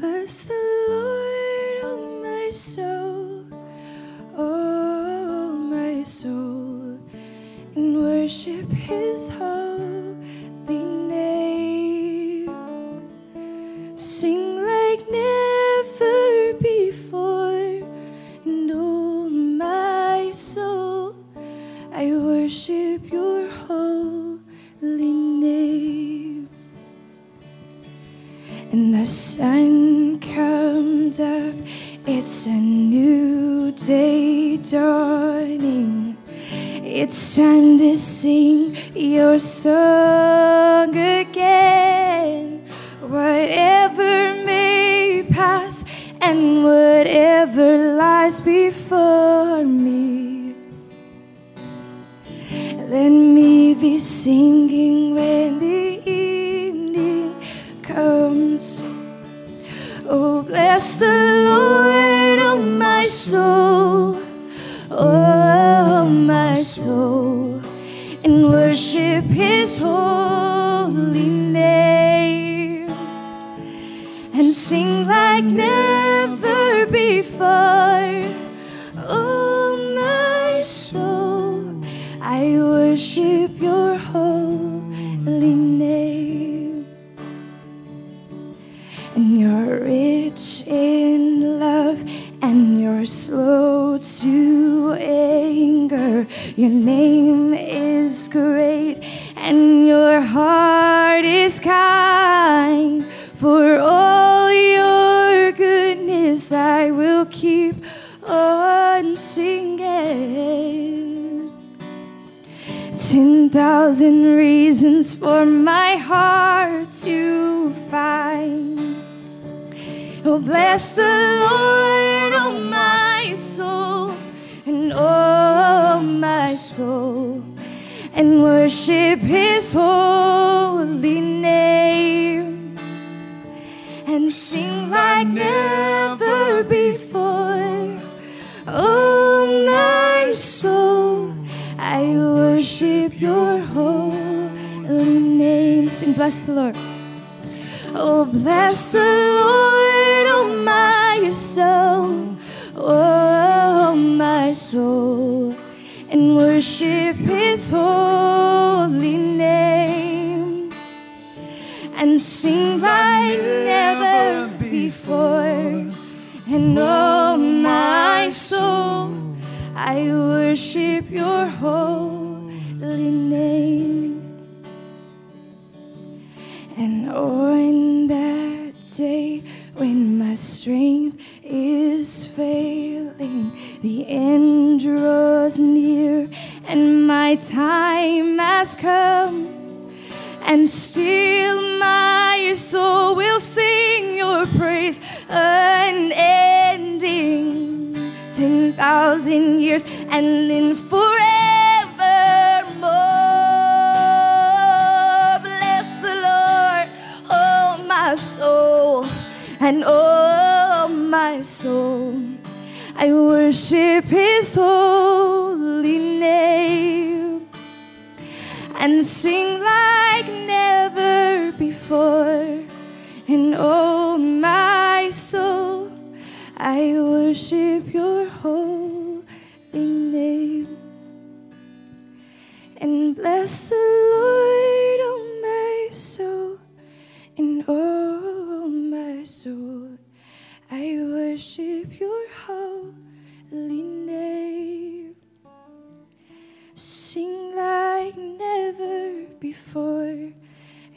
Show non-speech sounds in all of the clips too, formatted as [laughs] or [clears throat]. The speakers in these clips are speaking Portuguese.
Bless the Lord, oh my soul, oh my soul, and worship his holy And oh, my soul, I worship His holy name. And sing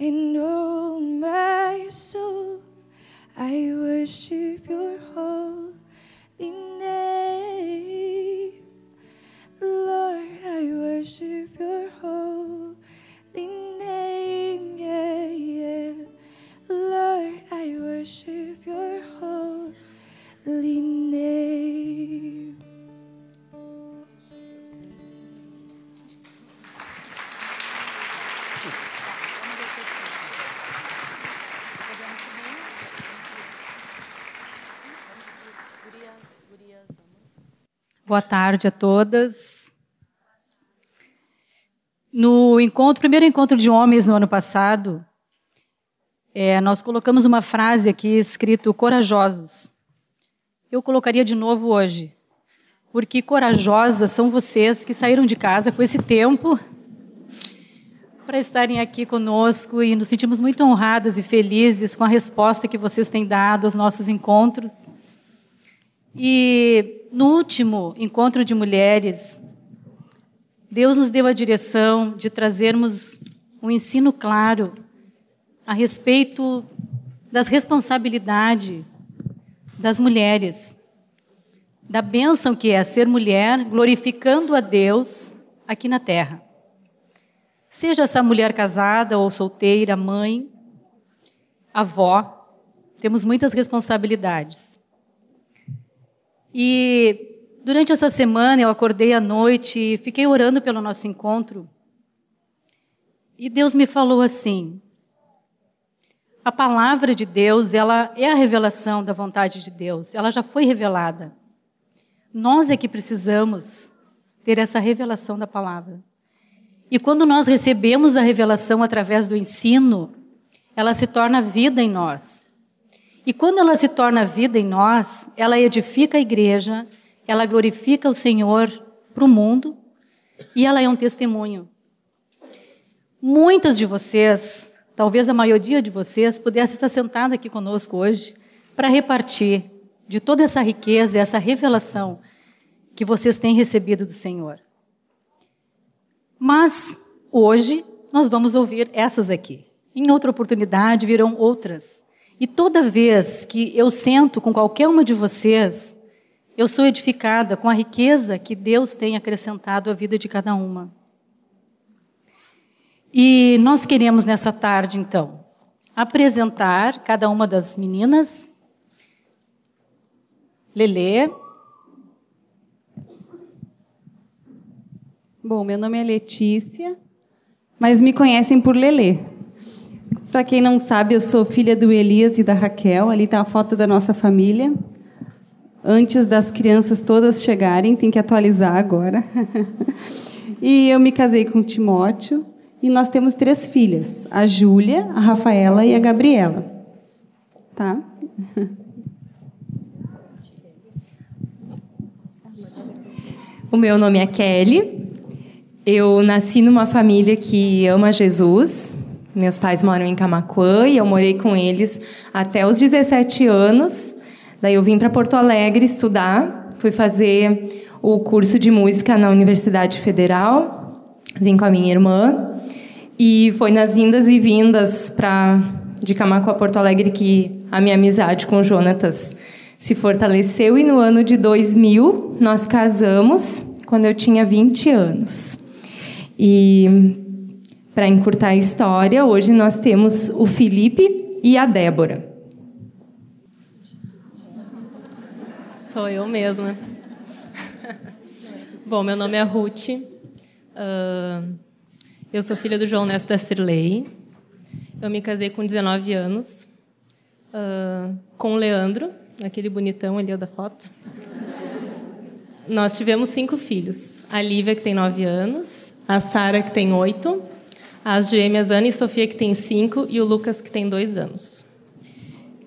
in all my soul. I worship your holy name. Lord, I worship your holy name. Yeah, yeah. Lord, I worship your holy name. Boa tarde a todas. No encontro, primeiro encontro de homens no ano passado, é, nós colocamos uma frase aqui escrito corajosos. Eu colocaria de novo hoje, porque corajosas são vocês que saíram de casa com esse tempo para estarem aqui conosco e nos sentimos muito honradas e felizes com a resposta que vocês têm dado aos nossos encontros. E no último encontro de mulheres, Deus nos deu a direção de trazermos um ensino claro a respeito das responsabilidades das mulheres, da bênção que é ser mulher, glorificando a Deus aqui na terra. Seja essa mulher casada ou solteira, mãe, avó, temos muitas responsabilidades. E durante essa semana eu acordei à noite e fiquei orando pelo nosso encontro. E Deus me falou assim: a palavra de Deus, ela é a revelação da vontade de Deus, ela já foi revelada. Nós é que precisamos ter essa revelação da palavra. E quando nós recebemos a revelação através do ensino, ela se torna vida em nós. E quando ela se torna vida em nós, ela edifica a igreja, ela glorifica o Senhor para o mundo e ela é um testemunho. Muitas de vocês, talvez a maioria de vocês, pudesse estar sentada aqui conosco hoje para repartir de toda essa riqueza, essa revelação que vocês têm recebido do Senhor. Mas hoje nós vamos ouvir essas aqui. Em outra oportunidade virão outras. E toda vez que eu sento com qualquer uma de vocês, eu sou edificada com a riqueza que Deus tem acrescentado à vida de cada uma. E nós queremos nessa tarde, então, apresentar cada uma das meninas. Lelê, Bom, meu nome é Letícia, mas me conhecem por Lelê. Para quem não sabe, eu sou filha do Elias e da Raquel. Ali está a foto da nossa família. Antes das crianças todas chegarem, tem que atualizar agora. [laughs] e eu me casei com o Timóteo e nós temos três filhas: a Júlia, a Rafaela e a Gabriela. Tá? [laughs] O meu nome é Kelly, eu nasci numa família que ama Jesus. Meus pais moram em Camaquã e eu morei com eles até os 17 anos. Daí eu vim para Porto Alegre estudar, fui fazer o curso de música na Universidade Federal. Vim com a minha irmã e foi nas indas e vindas para de Camaquã a Porto Alegre que a minha amizade com o Jonatas se fortaleceu e no ano de 2000 nós casamos quando eu tinha 20 anos. E para encurtar a história, hoje nós temos o Felipe e a Débora. Sou eu mesma. Bom, meu nome é Ruth. Uh, eu sou filha do João Nesto da Cirlei. Eu me casei com 19 anos uh, com o Leandro, aquele bonitão ali da foto. Nós tivemos cinco filhos. A Lívia, que tem 9 anos, a Sara, que tem oito, as gêmeas Ana e Sofia, que tem cinco, e o Lucas, que tem dois anos.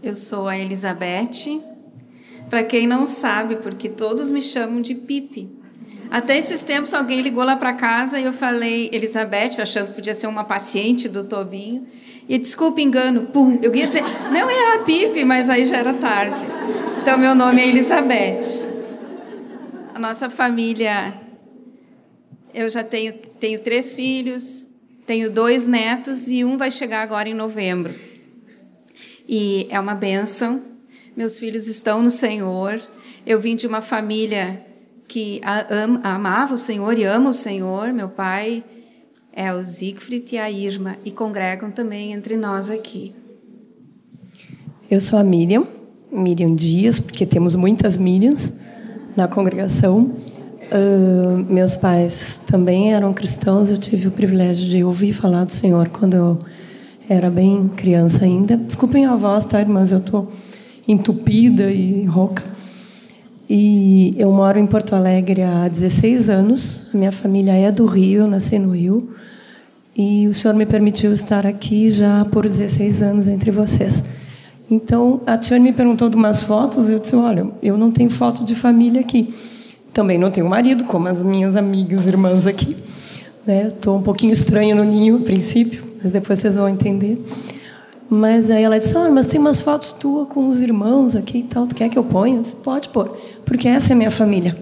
Eu sou a Elizabeth. Para quem não sabe, porque todos me chamam de Pipe. Até esses tempos alguém ligou lá para casa e eu falei Elizabeth, achando que podia ser uma paciente do Tobinho. E desculpa, engano, pum, eu ia dizer, não é a Pipe, mas aí já era tarde. Então meu nome é Elizabeth. A nossa família eu já tenho, tenho três filhos, tenho dois netos e um vai chegar agora em novembro. E é uma benção. Meus filhos estão no Senhor. Eu vim de uma família que amava o Senhor e ama o Senhor. Meu pai é o Siegfried e a Irma e congregam também entre nós aqui. Eu sou a Miriam, Miriam Dias, porque temos muitas Miriams na congregação. Uh, meus pais também eram cristãos. Eu tive o privilégio de ouvir falar do Senhor quando eu era bem criança ainda. Desculpem a voz, tá, irmãs? Eu estou entupida e rouca. E eu moro em Porto Alegre há 16 anos. A minha família é do Rio, eu nasci no Rio. e o Senhor me permitiu estar aqui já por 16 anos entre vocês. Então, a Tiane me perguntou de umas fotos, e eu disse: Olha, eu não tenho foto de família aqui. Também não tenho marido, como as minhas amigas irmãs aqui. Né? Estou um pouquinho estranha no ninho, a princípio, mas depois vocês vão entender. Mas aí ela disse: Ah, mas tem umas fotos tuas com os irmãos aqui e tal, tu quer que eu ponha? Eu disse: Pode pôr, porque essa é minha família.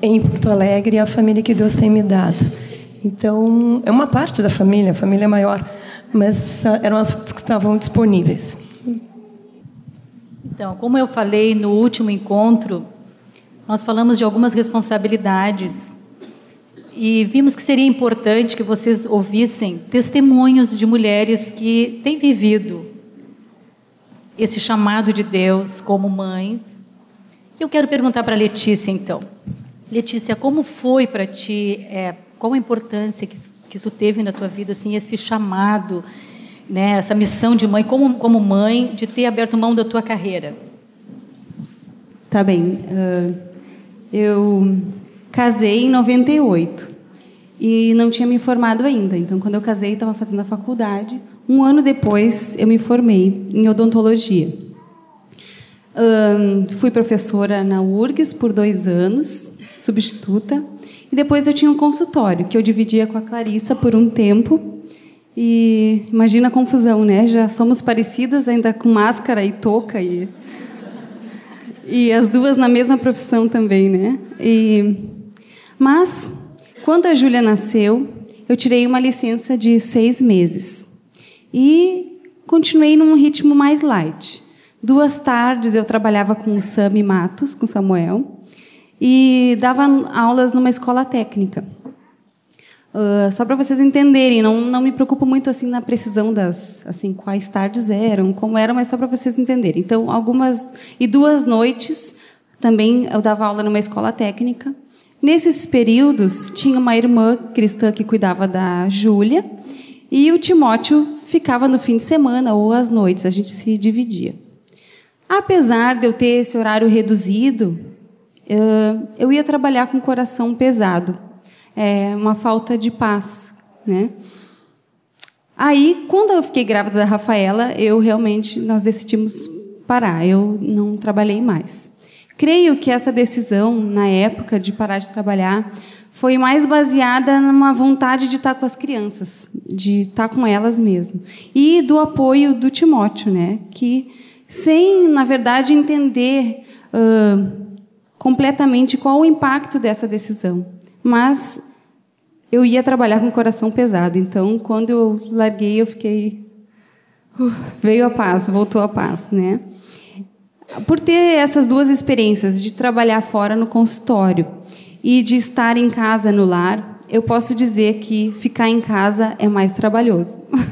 Em Porto Alegre, é a família que Deus tem me dado. Então, é uma parte da família, a família é maior, mas eram as fotos que estavam disponíveis. Então, como eu falei no último encontro, nós falamos de algumas responsabilidades e vimos que seria importante que vocês ouvissem testemunhos de mulheres que têm vivido esse chamado de Deus como mães. Eu quero perguntar para Letícia, então. Letícia, como foi para ti, é, qual a importância que isso, que isso teve na tua vida, assim, esse chamado né, essa missão de mãe, como, como mãe, de ter aberto mão da tua carreira? Tá bem. Uh, eu casei em 98 e não tinha me formado ainda. Então, quando eu casei, estava fazendo a faculdade. Um ano depois, eu me formei em odontologia. Fui professora na URGS por dois anos, substituta. E depois eu tinha um consultório que eu dividia com a Clarissa por um tempo. E imagina a confusão, né? Já somos parecidas, ainda com máscara e touca e e as duas na mesma profissão também, né? E mas quando a Júlia nasceu, eu tirei uma licença de seis meses e continuei num ritmo mais light. Duas tardes eu trabalhava com o Sami Matos, com Samuel, e dava aulas numa escola técnica. Uh, só para vocês entenderem, não, não me preocupo muito assim na precisão das, assim, quais tardes eram, como eram, mas só para vocês entenderem. Então, algumas e duas noites também eu dava aula numa escola técnica. Nesses períodos tinha uma irmã cristã que cuidava da Júlia e o Timóteo ficava no fim de semana ou às noites, a gente se dividia. Apesar de eu ter esse horário reduzido, uh, eu ia trabalhar com o coração pesado é, uma falta de paz, né? Aí, quando eu fiquei grávida da Rafaela, eu realmente nós decidimos parar. Eu não trabalhei mais. Creio que essa decisão na época de parar de trabalhar foi mais baseada numa vontade de estar com as crianças, de estar com elas mesmo, e do apoio do Timóteo, né? Que sem, na verdade, entender uh, completamente qual o impacto dessa decisão mas eu ia trabalhar com o coração pesado. Então, quando eu larguei, eu fiquei. Uh, veio a paz, voltou a paz, né? Por ter essas duas experiências de trabalhar fora no consultório e de estar em casa no lar, eu posso dizer que ficar em casa é mais trabalhoso. uh,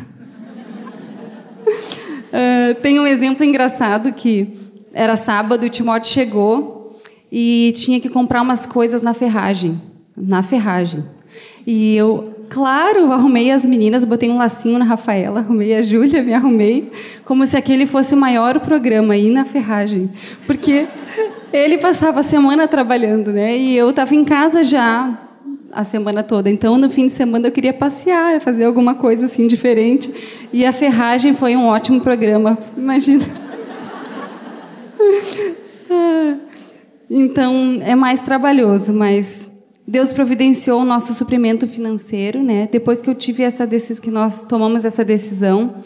[laughs] tem um exemplo engraçado que era sábado, o Timóteo chegou e tinha que comprar umas coisas na ferragem na ferragem. E eu, claro, [laughs] arrumei as meninas, botei um lacinho na Rafaela, arrumei a Júlia, me arrumei, como se aquele fosse o maior programa aí na ferragem. Porque ele passava a semana trabalhando, né? E eu estava em casa já a semana toda. Então, no fim de semana, eu queria passear, fazer alguma coisa assim diferente. E a ferragem foi um ótimo programa, imagina. [laughs] Então, é mais trabalhoso, mas Deus providenciou o nosso suprimento financeiro, né? Depois que eu tive essa decisão, que nós tomamos essa decisão,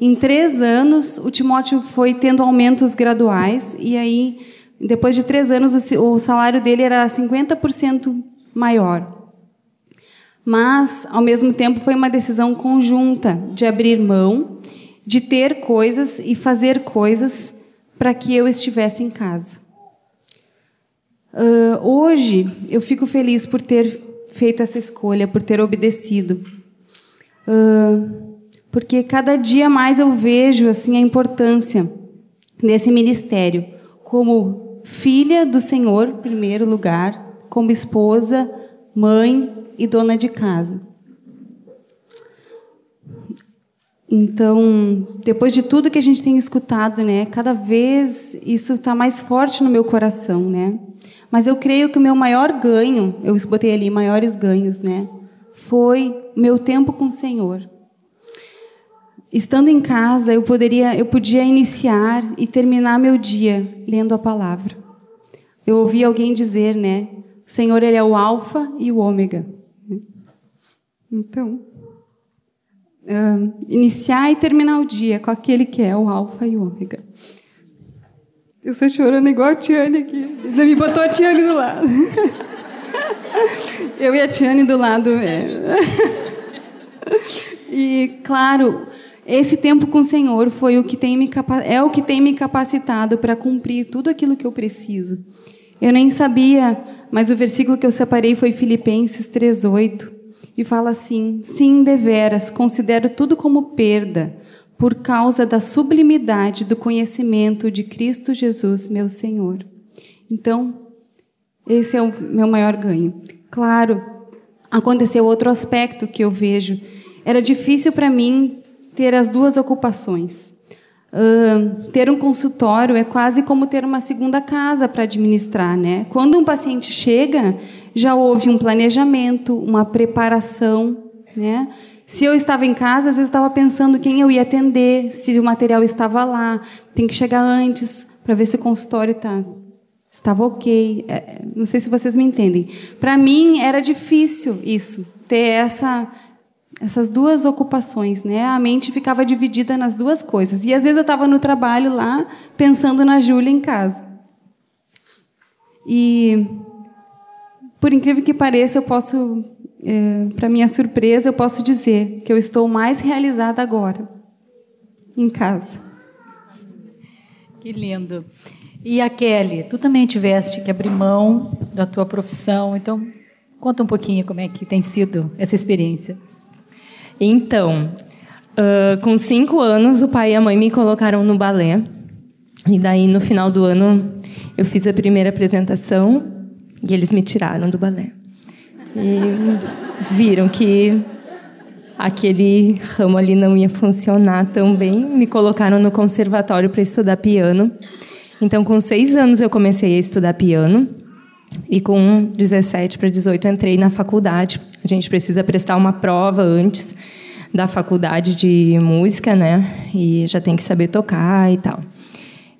em três anos o Timóteo foi tendo aumentos graduais e aí depois de três anos o salário dele era 50% maior. Mas ao mesmo tempo foi uma decisão conjunta de abrir mão, de ter coisas e fazer coisas para que eu estivesse em casa. Uh, hoje eu fico feliz por ter feito essa escolha, por ter obedecido, uh, porque cada dia mais eu vejo assim a importância desse ministério como filha do Senhor, em primeiro lugar, como esposa, mãe e dona de casa. Então, depois de tudo que a gente tem escutado, né, cada vez isso está mais forte no meu coração, né? Mas eu creio que o meu maior ganho, eu botei ali maiores ganhos, né? foi meu tempo com o Senhor. Estando em casa, eu poderia, eu podia iniciar e terminar meu dia lendo a palavra. Eu ouvi alguém dizer, né? O Senhor ele é o alfa e o ômega. Então, uh, iniciar e terminar o dia com aquele que é o alfa e o ômega. Eu estou chorando igual a Tiane aqui. Ainda me botou a Tiane do lado. [laughs] Eu e a Tiane do lado. É. E, claro, esse tempo com o Senhor foi o que tem me é o que tem me capacitado para cumprir tudo aquilo que eu preciso. Eu nem sabia, mas o versículo que eu separei foi Filipenses 3:8 e fala assim: Sim, deveras, considero tudo como perda por causa da sublimidade do conhecimento de Cristo Jesus, meu Senhor. Então, esse é o meu maior ganho. Claro, aconteceu outro aspecto que eu vejo. Era difícil para mim ter as duas ocupações. Uh, ter um consultório é quase como ter uma segunda casa para administrar, né? Quando um paciente chega, já houve um planejamento, uma preparação, né? Se eu estava em casa, às vezes estava pensando quem eu ia atender, se o material estava lá, tem que chegar antes para ver se o consultório tá, estava ok. É, não sei se vocês me entendem. Para mim era difícil isso, ter essa essas duas ocupações, né? A mente ficava dividida nas duas coisas. E às vezes eu estava no trabalho lá, pensando na Júlia em casa. E, por incrível que pareça, eu posso, é, para minha surpresa, eu posso dizer que eu estou mais realizada agora, em casa. Que lindo. E a Kelly, tu também tiveste que abrir mão da tua profissão, então conta um pouquinho como é que tem sido essa experiência. Então, uh, com cinco anos, o pai e a mãe me colocaram no balé. E daí, no final do ano, eu fiz a primeira apresentação e eles me tiraram do balé. E viram que aquele ramo ali não ia funcionar tão bem. Me colocaram no conservatório para estudar piano. Então, com seis anos, eu comecei a estudar piano. E com 17 para 18 entrei na faculdade. A gente precisa prestar uma prova antes da faculdade de música, né? E já tem que saber tocar e tal.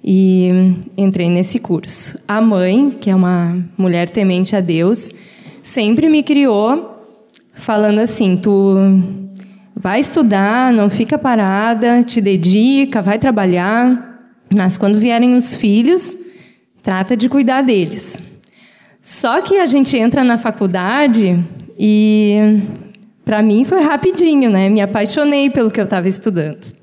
E entrei nesse curso. A mãe, que é uma mulher temente a Deus, sempre me criou falando assim: tu vai estudar, não fica parada, te dedica, vai trabalhar, mas quando vierem os filhos, trata de cuidar deles. Só que a gente entra na faculdade e para mim foi rapidinho, né? Me apaixonei pelo que eu estava estudando.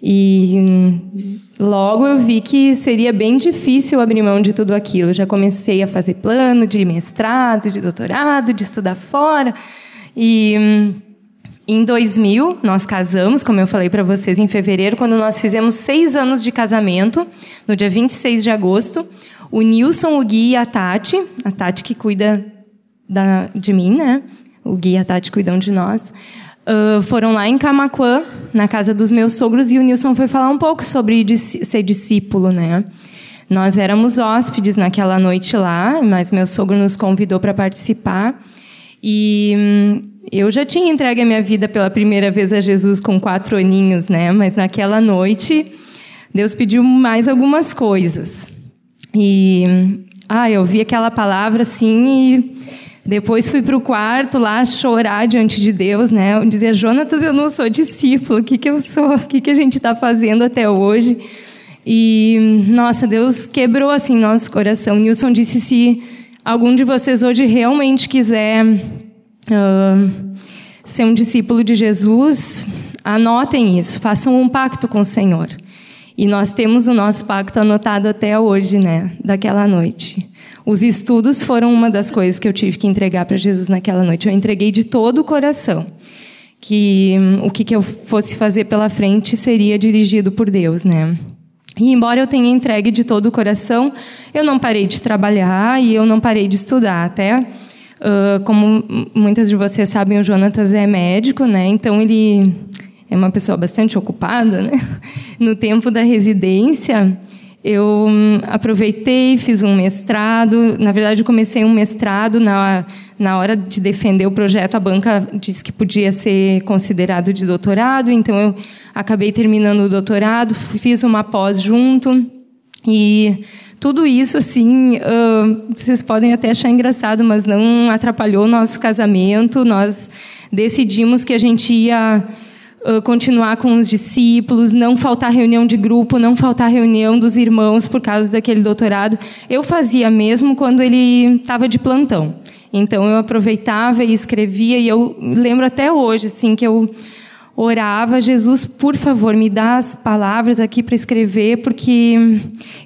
E logo eu vi que seria bem difícil abrir mão de tudo aquilo. Já comecei a fazer plano de mestrado, de doutorado, de estudar fora. E em 2000, nós casamos, como eu falei para vocês, em fevereiro, quando nós fizemos seis anos de casamento, no dia 26 de agosto o Nilson, o Gui e a Tati, a Tati que cuida da, de mim, né? O Gui e a Tati cuidam de nós. Foram lá em Camacuã, na casa dos meus sogros, e o Nilson foi falar um pouco sobre ser discípulo, né? Nós éramos hóspedes naquela noite lá, mas meu sogro nos convidou para participar. E hum, eu já tinha entregue a minha vida pela primeira vez a Jesus com quatro aninhos, né? Mas naquela noite, Deus pediu mais algumas coisas. E ah, eu vi aquela palavra assim e depois fui para o quarto lá chorar diante de Deus, né? Dizia, Jonatas, eu não sou discípulo, o que, que eu sou? O que, que a gente está fazendo até hoje? E, nossa, Deus quebrou assim nosso coração. Nilson disse: se algum de vocês hoje realmente quiser uh, ser um discípulo de Jesus, anotem isso, façam um pacto com o Senhor. E nós temos o nosso pacto anotado até hoje, né, daquela noite. Os estudos foram uma das coisas que eu tive que entregar para Jesus naquela noite. Eu entreguei de todo o coração que hum, o que, que eu fosse fazer pela frente seria dirigido por Deus, né? E embora eu tenha entregue de todo o coração, eu não parei de trabalhar e eu não parei de estudar. Até, uh, como muitas de vocês sabem, o Jonatas é médico, né? Então ele é uma pessoa bastante ocupada, né? [laughs] No tempo da residência, eu hum, aproveitei, fiz um mestrado. Na verdade, comecei um mestrado na, na hora de defender o projeto. A banca disse que podia ser considerado de doutorado, então eu acabei terminando o doutorado, fiz uma pós junto e tudo isso, assim, uh, vocês podem até achar engraçado, mas não atrapalhou o nosso casamento. Nós decidimos que a gente ia continuar com os discípulos, não faltar reunião de grupo, não faltar reunião dos irmãos por causa daquele doutorado. Eu fazia mesmo quando ele estava de plantão. Então eu aproveitava e escrevia e eu lembro até hoje assim que eu orava, Jesus, por favor, me dá as palavras aqui para escrever, porque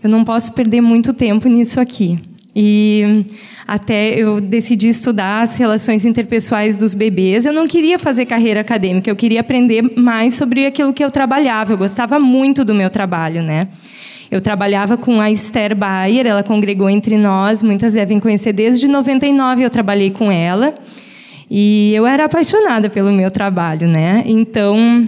eu não posso perder muito tempo nisso aqui. E até eu decidi estudar as relações interpessoais dos bebês. Eu não queria fazer carreira acadêmica, eu queria aprender mais sobre aquilo que eu trabalhava. Eu gostava muito do meu trabalho, né? Eu trabalhava com a Esther Bayer, ela congregou entre nós, muitas devem conhecer desde 99, eu trabalhei com ela. E eu era apaixonada pelo meu trabalho, né? Então,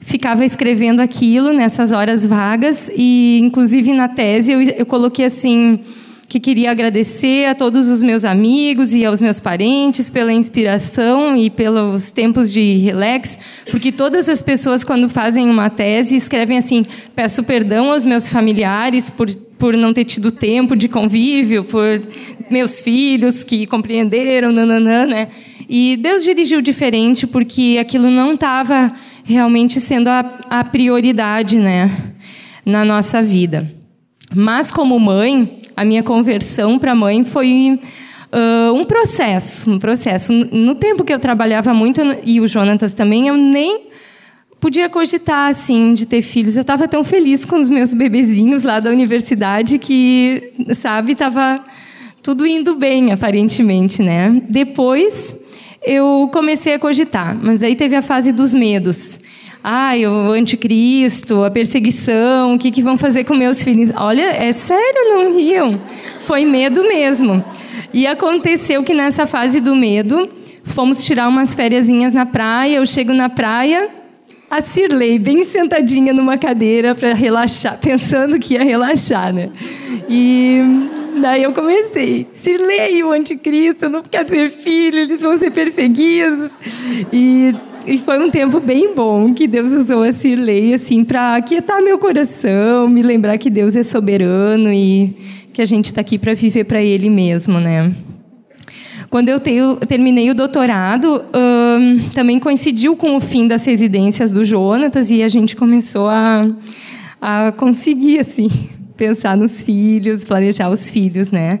ficava escrevendo aquilo nessas horas vagas e, inclusive, na tese eu, eu coloquei assim que queria agradecer a todos os meus amigos e aos meus parentes pela inspiração e pelos tempos de relax, porque todas as pessoas, quando fazem uma tese, escrevem assim: peço perdão aos meus familiares por, por não ter tido tempo de convívio, por meus filhos que compreenderam, nananã, né? E Deus dirigiu diferente, porque aquilo não estava realmente sendo a, a prioridade, né, na nossa vida. Mas, como mãe, a minha conversão para mãe foi uh, um processo. Um processo. No tempo que eu trabalhava muito, e o Jonatas também, eu nem podia cogitar assim de ter filhos. Eu estava tão feliz com os meus bebezinhos lá da universidade que, sabe, estava tudo indo bem aparentemente, né? Depois eu comecei a cogitar, mas daí teve a fase dos medos ai, o anticristo, a perseguição, o que, que vão fazer com meus filhos? Olha, é sério, não riam. Foi medo mesmo. E aconteceu que nessa fase do medo, fomos tirar umas férias na praia. Eu chego na praia, a Cirlei bem sentadinha numa cadeira para relaxar, [laughs] pensando que ia relaxar, né? E daí eu comecei, Cirlei, o anticristo, eu não quero ter filho, eles vão ser perseguidos. E e foi um tempo bem bom que Deus usou a Cirlei assim para aquietar meu coração, me lembrar que Deus é soberano e que a gente está aqui para viver para Ele mesmo, né? Quando eu, tenho, terminei o doutorado, hum, também coincidiu com o fim das residências do Jonatas e a gente começou a, a conseguir assim [laughs] pensar nos filhos, planejar os filhos, né?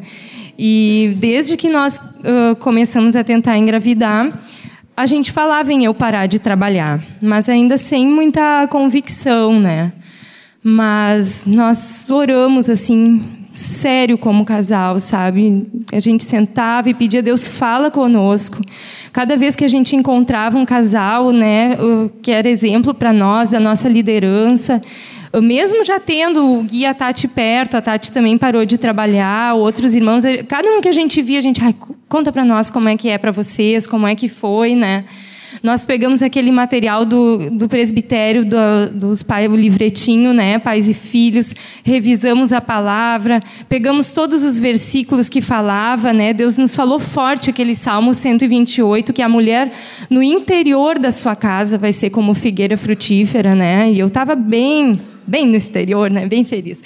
E desde que nós uh, começamos a tentar engravidar, a gente falava em eu parar de trabalhar, mas ainda sem muita convicção, né? Mas nós oramos assim, sério como casal, sabe? A gente sentava e pedia a Deus fala conosco. Cada vez que a gente encontrava um casal, né, que era exemplo para nós da nossa liderança, mesmo já tendo o guia Tati perto, a Tati também parou de trabalhar, outros irmãos, eh, cada um que a gente via, a gente, conta para nós como é que é para vocês, como é que foi, né? Nós pegamos aquele material do, do presbitério do, dos pais, o livretinho, né, pais e filhos, revisamos a palavra, pegamos todos os versículos que falava, né? Deus nos falou forte aquele Salmo 128 que a mulher no interior da sua casa vai ser como figueira frutífera, né? E eu estava bem bem no exterior, né? Bem feliz.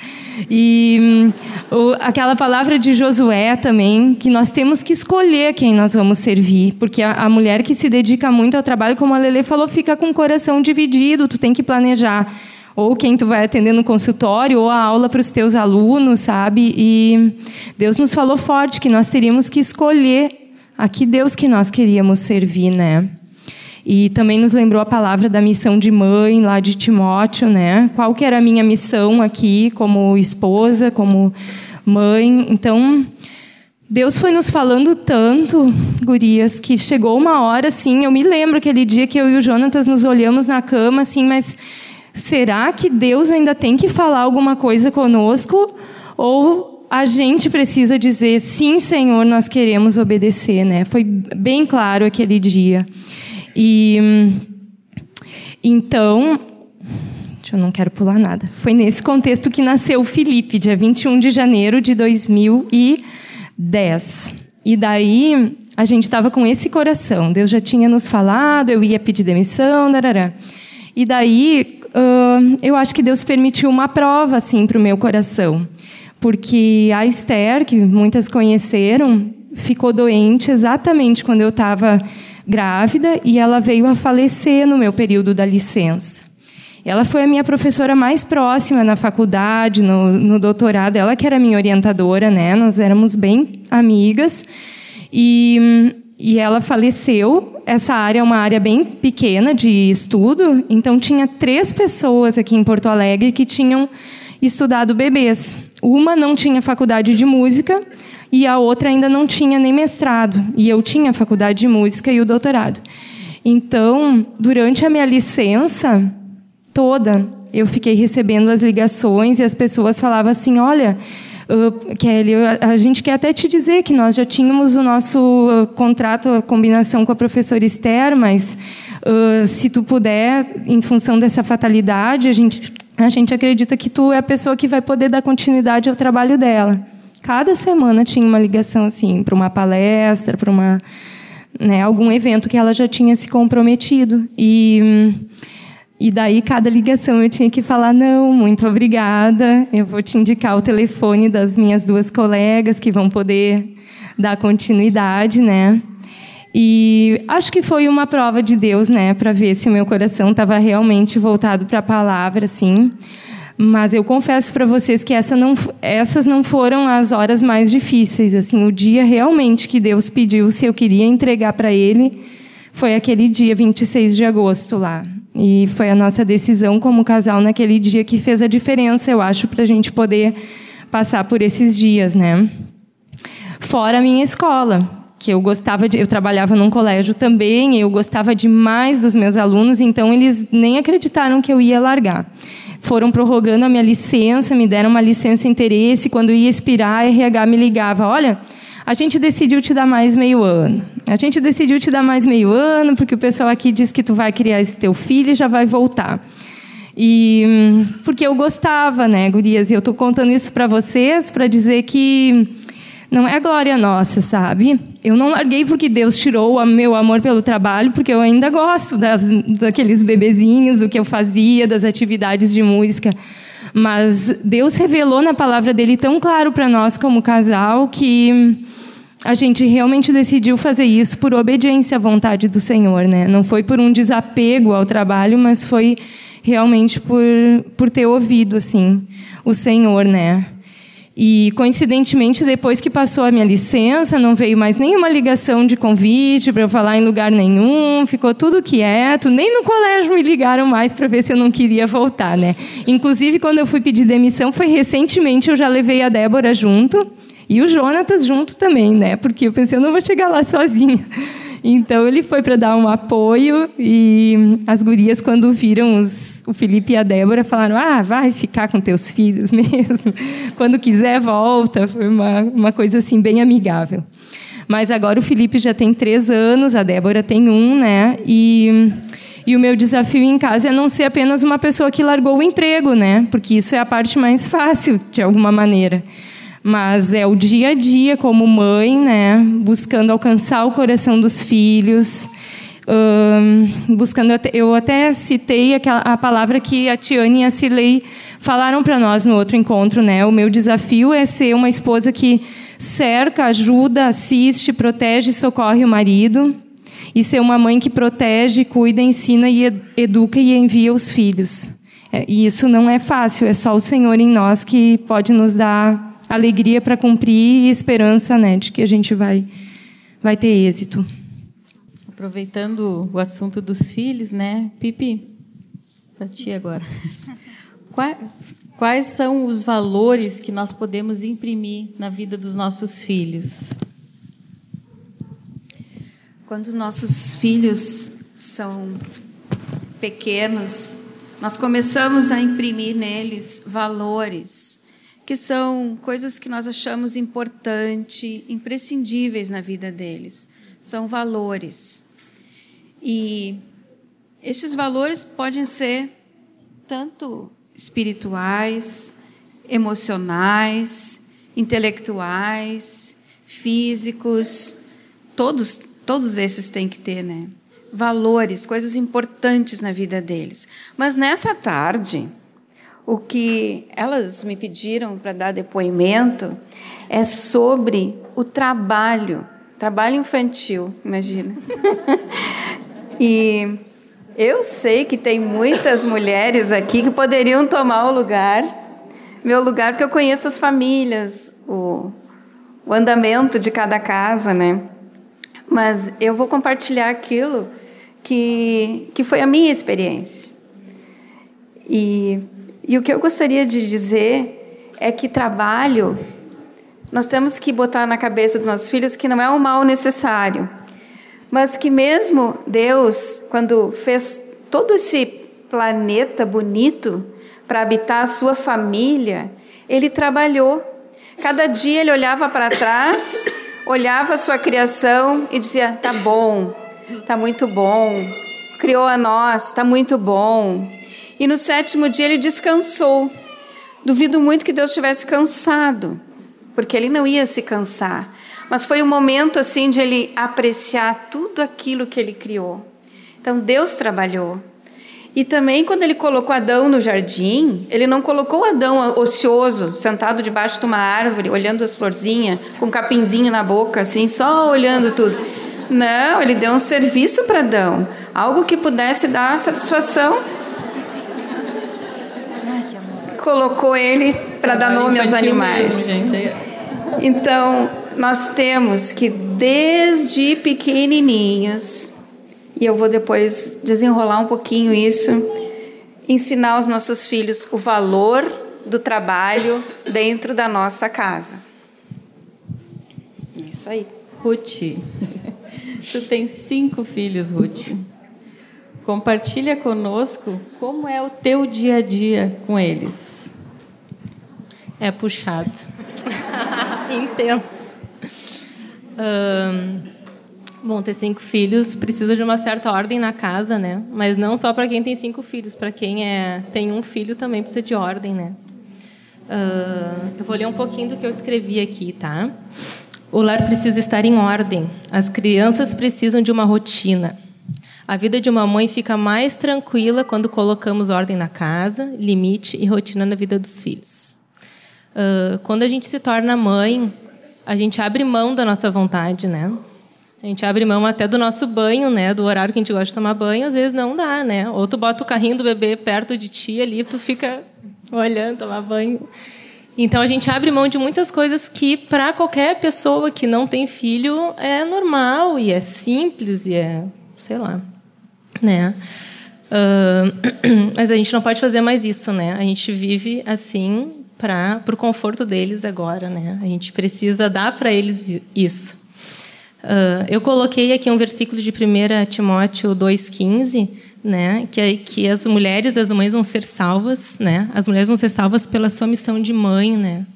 E hum, o, aquela palavra de Josué também, que nós temos que escolher quem nós vamos servir, porque a, a mulher que se dedica muito ao trabalho, como a Lele falou, fica com o coração dividido, tu tem que planejar ou quem tu vai atender no consultório, ou a aula para os teus alunos, sabe? E Deus nos falou forte que nós teríamos que escolher a que Deus que nós queríamos servir, né? E também nos lembrou a palavra da missão de mãe lá de Timóteo, né? Qual que era a minha missão aqui como esposa, como mãe? Então, Deus foi nos falando tanto, gurias, que chegou uma hora assim, eu me lembro aquele dia que eu e o Jonatas nos olhamos na cama assim, mas será que Deus ainda tem que falar alguma coisa conosco ou a gente precisa dizer sim, Senhor, nós queremos obedecer, né? Foi bem claro aquele dia. E então, Eu não quero pular nada. Foi nesse contexto que nasceu o Felipe, dia 21 de janeiro de 2010. E daí a gente estava com esse coração. Deus já tinha nos falado, eu ia pedir demissão, darará. E daí uh, eu acho que Deus permitiu uma prova assim para o meu coração, porque a Esther, que muitas conheceram, ficou doente exatamente quando eu estava grávida e ela veio a falecer no meu período da licença. Ela foi a minha professora mais próxima na faculdade, no, no doutorado. Ela que era minha orientadora, né? Nós éramos bem amigas. E, e ela faleceu. Essa área é uma área bem pequena de estudo, então tinha três pessoas aqui em Porto Alegre que tinham estudado bebês. Uma não tinha faculdade de música e a outra ainda não tinha nem mestrado. E eu tinha a faculdade de música e o doutorado. Então, durante a minha licença toda, eu fiquei recebendo as ligações e as pessoas falavam assim: olha. Uh, Kelly, a gente quer até te dizer que nós já tínhamos o nosso uh, contrato, a combinação com a professora Esther, mas uh, se tu puder, em função dessa fatalidade, a gente, a gente acredita que tu é a pessoa que vai poder dar continuidade ao trabalho dela. Cada semana tinha uma ligação assim para uma palestra, para uma né, algum evento que ela já tinha se comprometido e e daí cada ligação eu tinha que falar não, muito obrigada. Eu vou te indicar o telefone das minhas duas colegas que vão poder dar continuidade, né? E acho que foi uma prova de Deus, né, para ver se o meu coração estava realmente voltado para a palavra, assim. Mas eu confesso para vocês que essa não, essas não foram as horas mais difíceis. Assim, o dia realmente que Deus pediu se eu queria entregar para Ele foi aquele dia 26 de agosto lá. E foi a nossa decisão como casal naquele dia que fez a diferença, eu acho, para a gente poder passar por esses dias, né? Fora a minha escola, que eu gostava de, eu trabalhava num colégio também, eu gostava demais dos meus alunos, então eles nem acreditaram que eu ia largar foram prorrogando a minha licença, me deram uma licença interesse. Quando ia expirar, a RH me ligava: olha, a gente decidiu te dar mais meio ano. A gente decidiu te dar mais meio ano porque o pessoal aqui diz que tu vai criar esse teu filho e já vai voltar. E hum, porque eu gostava, né, gurias? E eu estou contando isso para vocês para dizer que não é glória nossa, sabe? Eu não larguei porque Deus tirou o meu amor pelo trabalho, porque eu ainda gosto das, daqueles bebezinhos, do que eu fazia, das atividades de música. Mas Deus revelou na palavra dele tão claro para nós como casal que a gente realmente decidiu fazer isso por obediência à vontade do Senhor, né? Não foi por um desapego ao trabalho, mas foi realmente por, por ter ouvido assim o Senhor, né? E, coincidentemente, depois que passou a minha licença, não veio mais nenhuma ligação de convite para eu falar em lugar nenhum, ficou tudo quieto, nem no colégio me ligaram mais para ver se eu não queria voltar. Né? Inclusive, quando eu fui pedir demissão, foi recentemente, eu já levei a Débora junto e o Jonatas junto também, né? porque eu pensei, eu não vou chegar lá sozinha. Então ele foi para dar um apoio e as gurias quando viram os, o Felipe e a Débora falaram: "Ah, vai ficar com teus filhos [laughs] mesmo. Quando quiser volta". Foi uma uma coisa assim bem amigável. Mas agora o Felipe já tem três anos, a Débora tem um, né? E e o meu desafio em casa é não ser apenas uma pessoa que largou o emprego, né? Porque isso é a parte mais fácil, de alguma maneira mas é o dia a dia como mãe, né, buscando alcançar o coração dos filhos, buscando. Eu até citei aquela, a palavra que a Tiane e a Cirlei falaram para nós no outro encontro, né? O meu desafio é ser uma esposa que cerca, ajuda, assiste, protege, socorre o marido e ser uma mãe que protege, cuida, ensina e educa e envia os filhos. É, e isso não é fácil, é só o Senhor em nós que pode nos dar alegria para cumprir e esperança né, de que a gente vai, vai ter êxito. Aproveitando o assunto dos filhos, né? Pipi, para ti agora. [laughs] Quais são os valores que nós podemos imprimir na vida dos nossos filhos? Quando os nossos filhos são pequenos, nós começamos a imprimir neles valores que são coisas que nós achamos importante, imprescindíveis na vida deles. São valores. E estes valores podem ser tanto espirituais, emocionais, intelectuais, físicos, todos, todos esses têm que ter, né? Valores, coisas importantes na vida deles. Mas nessa tarde, o que elas me pediram para dar depoimento é sobre o trabalho, trabalho infantil, imagina. [laughs] e eu sei que tem muitas mulheres aqui que poderiam tomar o lugar, meu lugar, porque eu conheço as famílias, o, o andamento de cada casa, né? Mas eu vou compartilhar aquilo que, que foi a minha experiência. E, e o que eu gostaria de dizer é que trabalho, nós temos que botar na cabeça dos nossos filhos que não é um mal necessário mas que mesmo Deus, quando fez todo esse planeta bonito para habitar a sua família, ele trabalhou. Cada dia ele olhava para trás, olhava a sua criação e dizia: "Tá bom, tá muito bom. Criou a nós, tá muito bom." E no sétimo dia ele descansou. Duvido muito que Deus estivesse cansado, porque ele não ia se cansar. Mas foi um momento assim de ele apreciar tudo aquilo que ele criou. Então Deus trabalhou. E também quando ele colocou Adão no jardim, ele não colocou Adão ocioso, sentado debaixo de uma árvore, olhando as florzinhas, com um capinzinho na boca, assim, só olhando tudo. Não, ele deu um serviço para Adão, algo que pudesse dar satisfação. Colocou ele para dar nome aos animais. Mesmo, então, nós temos que, desde pequenininhos, e eu vou depois desenrolar um pouquinho isso, ensinar aos nossos filhos o valor do trabalho dentro da nossa casa. Isso aí. Ruth, [laughs] tu tens cinco filhos, Ruth. Compartilha conosco como é o teu dia a dia com eles. É puxado. [laughs] Intenso bom, ter cinco filhos precisa de uma certa ordem na casa, né? Mas não só para quem tem cinco filhos, para quem é, tem um filho também precisa de ordem, né? Uh, eu vou ler um pouquinho do que eu escrevi aqui, tá? O lar precisa estar em ordem. As crianças precisam de uma rotina. A vida de uma mãe fica mais tranquila quando colocamos ordem na casa, limite e rotina na vida dos filhos. Uh, quando a gente se torna mãe, a gente abre mão da nossa vontade, né? A gente abre mão até do nosso banho, né? Do horário que a gente gosta de tomar banho, às vezes não dá, né? Ou tu bota o carrinho do bebê perto de ti ali, tu fica olhando tomar banho. Então a gente abre mão de muitas coisas que para qualquer pessoa que não tem filho é normal e é simples e é, sei lá, né? Uh, [clears throat] mas a gente não pode fazer mais isso, né? A gente vive assim para o conforto deles agora, né? A gente precisa dar para eles isso. Uh, eu coloquei aqui um versículo de 1 Timóteo 2,15, né? Que, é, que as mulheres, as mães vão ser salvas, né? As mulheres vão ser salvas pela sua missão de mãe, né?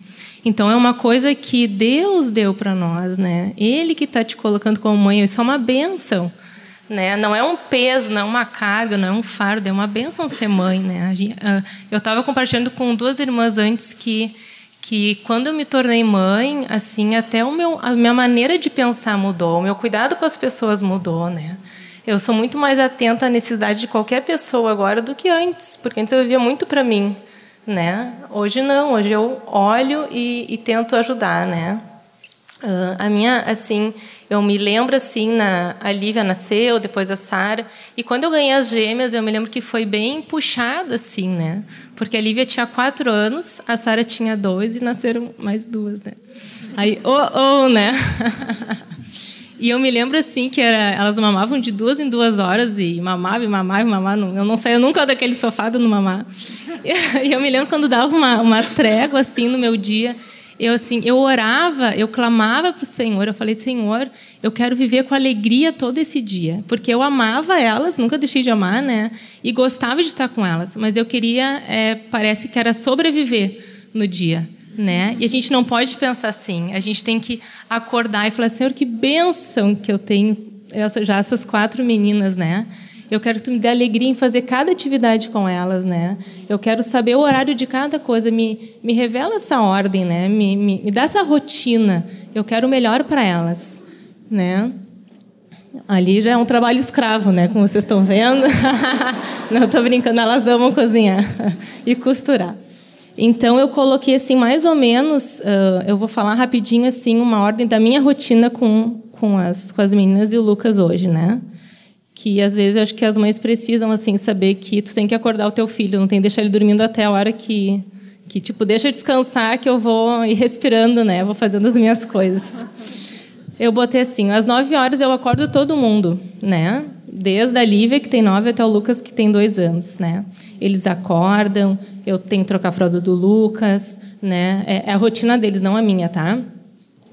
Então é uma coisa que Deus deu para nós, né? Ele que está te colocando como mãe, isso é uma bênção. Né? Não é um peso, não é uma carga, não é um fardo, é uma benção ser mãe. Né? Ah, eu estava compartilhando com duas irmãs antes que que quando eu me tornei mãe, assim, até o meu, a minha maneira de pensar mudou, o meu cuidado com as pessoas mudou, né? Eu sou muito mais atenta à necessidade de qualquer pessoa agora do que antes, porque antes eu vivia muito para mim, né? Hoje não, hoje eu olho e, e tento ajudar, né? Uh, a minha, assim, eu me lembro assim, na, a Lívia nasceu, depois a Sara, e quando eu ganhei as gêmeas, eu me lembro que foi bem puxado assim, né? Porque a Lívia tinha quatro anos, a Sara tinha dois e nasceram mais duas, né? Aí, oh, oh, né? [laughs] E eu me lembro assim que era, elas mamavam de duas em duas horas e mamava e mamava e mamava. Eu não saía nunca daquele sofá do mamar. [laughs] E eu me lembro quando dava uma, uma trégua assim no meu dia eu assim, eu orava, eu clamava para o Senhor, eu falei, Senhor, eu quero viver com alegria todo esse dia, porque eu amava elas, nunca deixei de amar, né? E gostava de estar com elas, mas eu queria, é, parece que era sobreviver no dia, né? E a gente não pode pensar assim, a gente tem que acordar e falar, Senhor, que bênção que eu tenho essa, já essas quatro meninas, né? Eu quero que tu me dê alegria em fazer cada atividade com elas, né? Eu quero saber o horário de cada coisa. Me, me revela essa ordem, né? Me, me, me dá essa rotina. Eu quero o melhor para elas, né? Ali já é um trabalho escravo, né? Como vocês estão vendo. [laughs] Não estou brincando, elas amam cozinhar [laughs] e costurar. Então eu coloquei assim mais ou menos, uh, eu vou falar rapidinho assim uma ordem da minha rotina com com as com as meninas e o Lucas hoje, né? Que às vezes acho que as mães precisam assim saber que tu tem que acordar o teu filho, não tem que deixar ele dormindo até a hora que que tipo deixa descansar que eu vou ir respirando, né? Vou fazendo as minhas coisas. Eu botei assim, às 9 horas eu acordo todo mundo, né? Desde a Lívia, que tem nove, até o Lucas, que tem dois anos, né? Eles acordam, eu tenho que trocar a fralda do Lucas, né? É, é a rotina deles, não a minha, tá?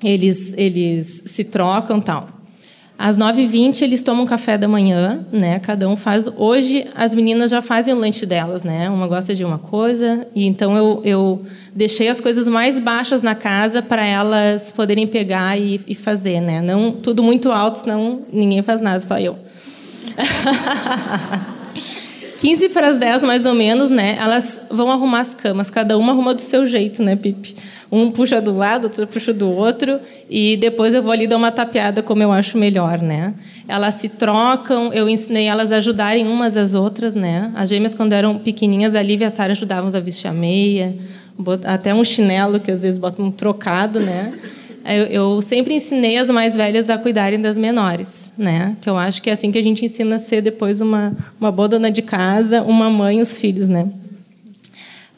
Eles, eles se trocam tal. Às 9h20 eles tomam café da manhã, né? Cada um faz. Hoje as meninas já fazem o lanche delas, né? Uma gosta de uma coisa e então eu, eu deixei as coisas mais baixas na casa para elas poderem pegar e, e, fazer, né? Não tudo muito alto, senão ninguém faz nada, só eu. [laughs] 15 para as 10, mais ou menos, né? Elas vão arrumar as camas, cada uma arruma do seu jeito, né, Pipe? Um puxa do lado, outro puxa do outro, e depois eu vou ali dar uma tapeada como eu acho melhor, né? Elas se trocam, eu ensinei elas a ajudarem umas às outras, né? As gêmeas, quando eram pequenininhas, a Lívia e a Sara ajudavam a vestir a meia, até um chinelo, que às vezes botam um trocado, né? Eu, eu, sempre ensinei as mais velhas a cuidarem das menores, né? Que eu acho que é assim que a gente ensina a ser depois uma, uma boa dona de casa, uma mãe e os filhos, né?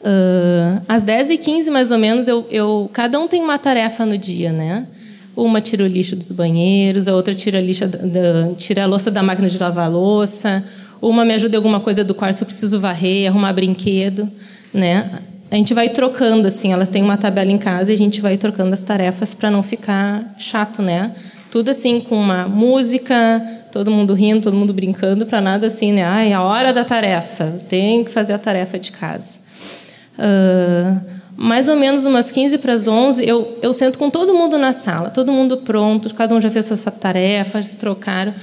Uh, às 10h15, mais ou menos, eu, eu, cada um tem uma tarefa no dia, né? Uma tira o lixo dos banheiros, a outra tira a, lixa da, tira a louça da máquina de lavar louça, uma me ajuda em alguma coisa do quarto se eu preciso varrer, arrumar brinquedo, né? a gente vai trocando assim, elas têm uma tabela em casa e a gente vai trocando as tarefas para não ficar chato, né? Tudo assim com uma música, todo mundo rindo, todo mundo brincando, para nada assim, né? Ai, a hora da tarefa, tem que fazer a tarefa de casa. Uh, mais ou menos umas 15 para as 11, eu, eu sento com todo mundo na sala, todo mundo pronto, cada um já fez sua tarefa, se trocaram.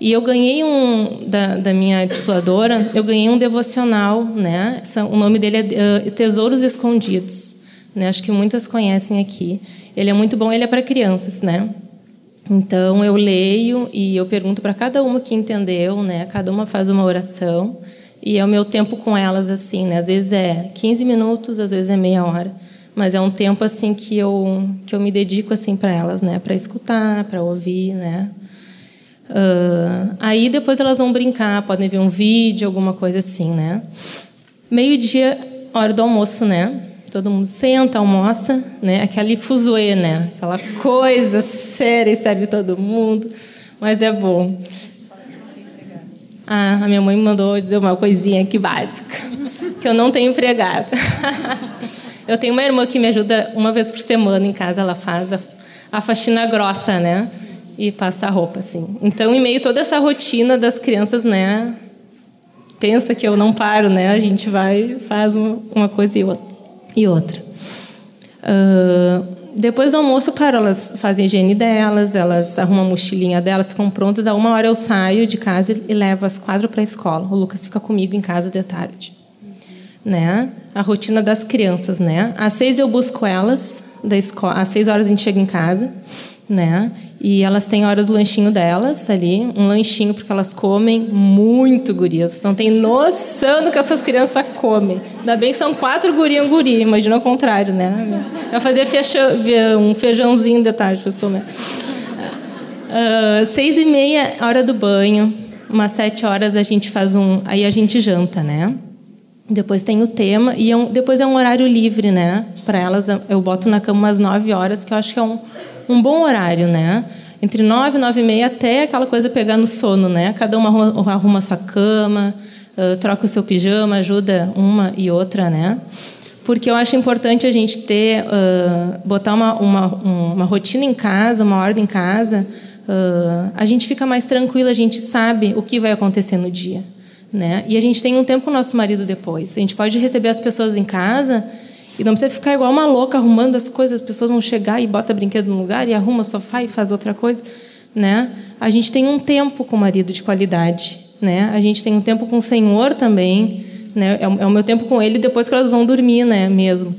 E eu ganhei um da, da minha discipuladora, eu ganhei um devocional, né? O nome dele é uh, Tesouros Escondidos, né? Acho que muitas conhecem aqui. Ele é muito bom, ele é para crianças, né? Então eu leio e eu pergunto para cada uma que entendeu, né? Cada uma faz uma oração e é o meu tempo com elas assim, né? Às vezes é 15 minutos, às vezes é meia hora, mas é um tempo assim que eu que eu me dedico assim para elas, né? Para escutar, para ouvir, né? Uh, aí depois elas vão brincar, podem ver um vídeo, alguma coisa assim, né? Meio-dia, hora do almoço, né? Todo mundo senta, almoça, né? Aquele fuzuê, né? Aquela coisa séria e serve todo mundo, mas é bom. Ah, a minha mãe mandou dizer uma coisinha aqui básica, que eu não tenho empregada. [laughs] eu tenho uma irmã que me ajuda uma vez por semana em casa, ela faz a, a faxina grossa, né? e passar roupa, assim. Então, em meio a toda essa rotina das crianças, né? Pensa que eu não paro, né? A gente vai faz uma coisa e outra. Uh, depois do almoço, claro, elas fazem a higiene delas, elas arrumam a mochilinha delas, ficam prontas. A uma hora eu saio de casa e levo as quatro para a escola. O Lucas fica comigo em casa de tarde. Né? A rotina das crianças, né? Às seis eu busco elas da escola. Às seis horas a gente chega em casa, né? E elas têm a hora do lanchinho delas ali, um lanchinho porque elas comem muito gurias. Não tem noção do que essas crianças comem. Ainda bem que são quatro gurias um guri, imagina o contrário, né? Eu fazia um feijãozinho de tarde para comer. Uh, seis e meia, hora do banho. Umas sete horas a gente faz um. Aí a gente janta, né? Depois tem o tema e é um, depois é um horário livre, né? Para elas eu boto na cama umas nove horas, que eu acho que é um um bom horário, né? Entre nove e nove e meia até aquela coisa pegar no sono, né? Cada uma arruma, a sua cama, troca o seu pijama, ajuda uma e outra, né? Porque eu acho importante a gente ter, uh, botar uma, uma, uma rotina em casa, uma ordem em casa. Uh, a gente fica mais tranquilo, a gente sabe o que vai acontecer no dia. Né? E a gente tem um tempo com o nosso marido depois. A gente pode receber as pessoas em casa e não precisa ficar igual uma louca arrumando as coisas, as pessoas vão chegar e bota brinquedo no lugar e arruma sofá e faz outra coisa, né? A gente tem um tempo com o marido de qualidade, né? A gente tem um tempo com o Senhor também, né? É, o é meu tempo com Ele depois que elas vão dormir, né? Mesmo,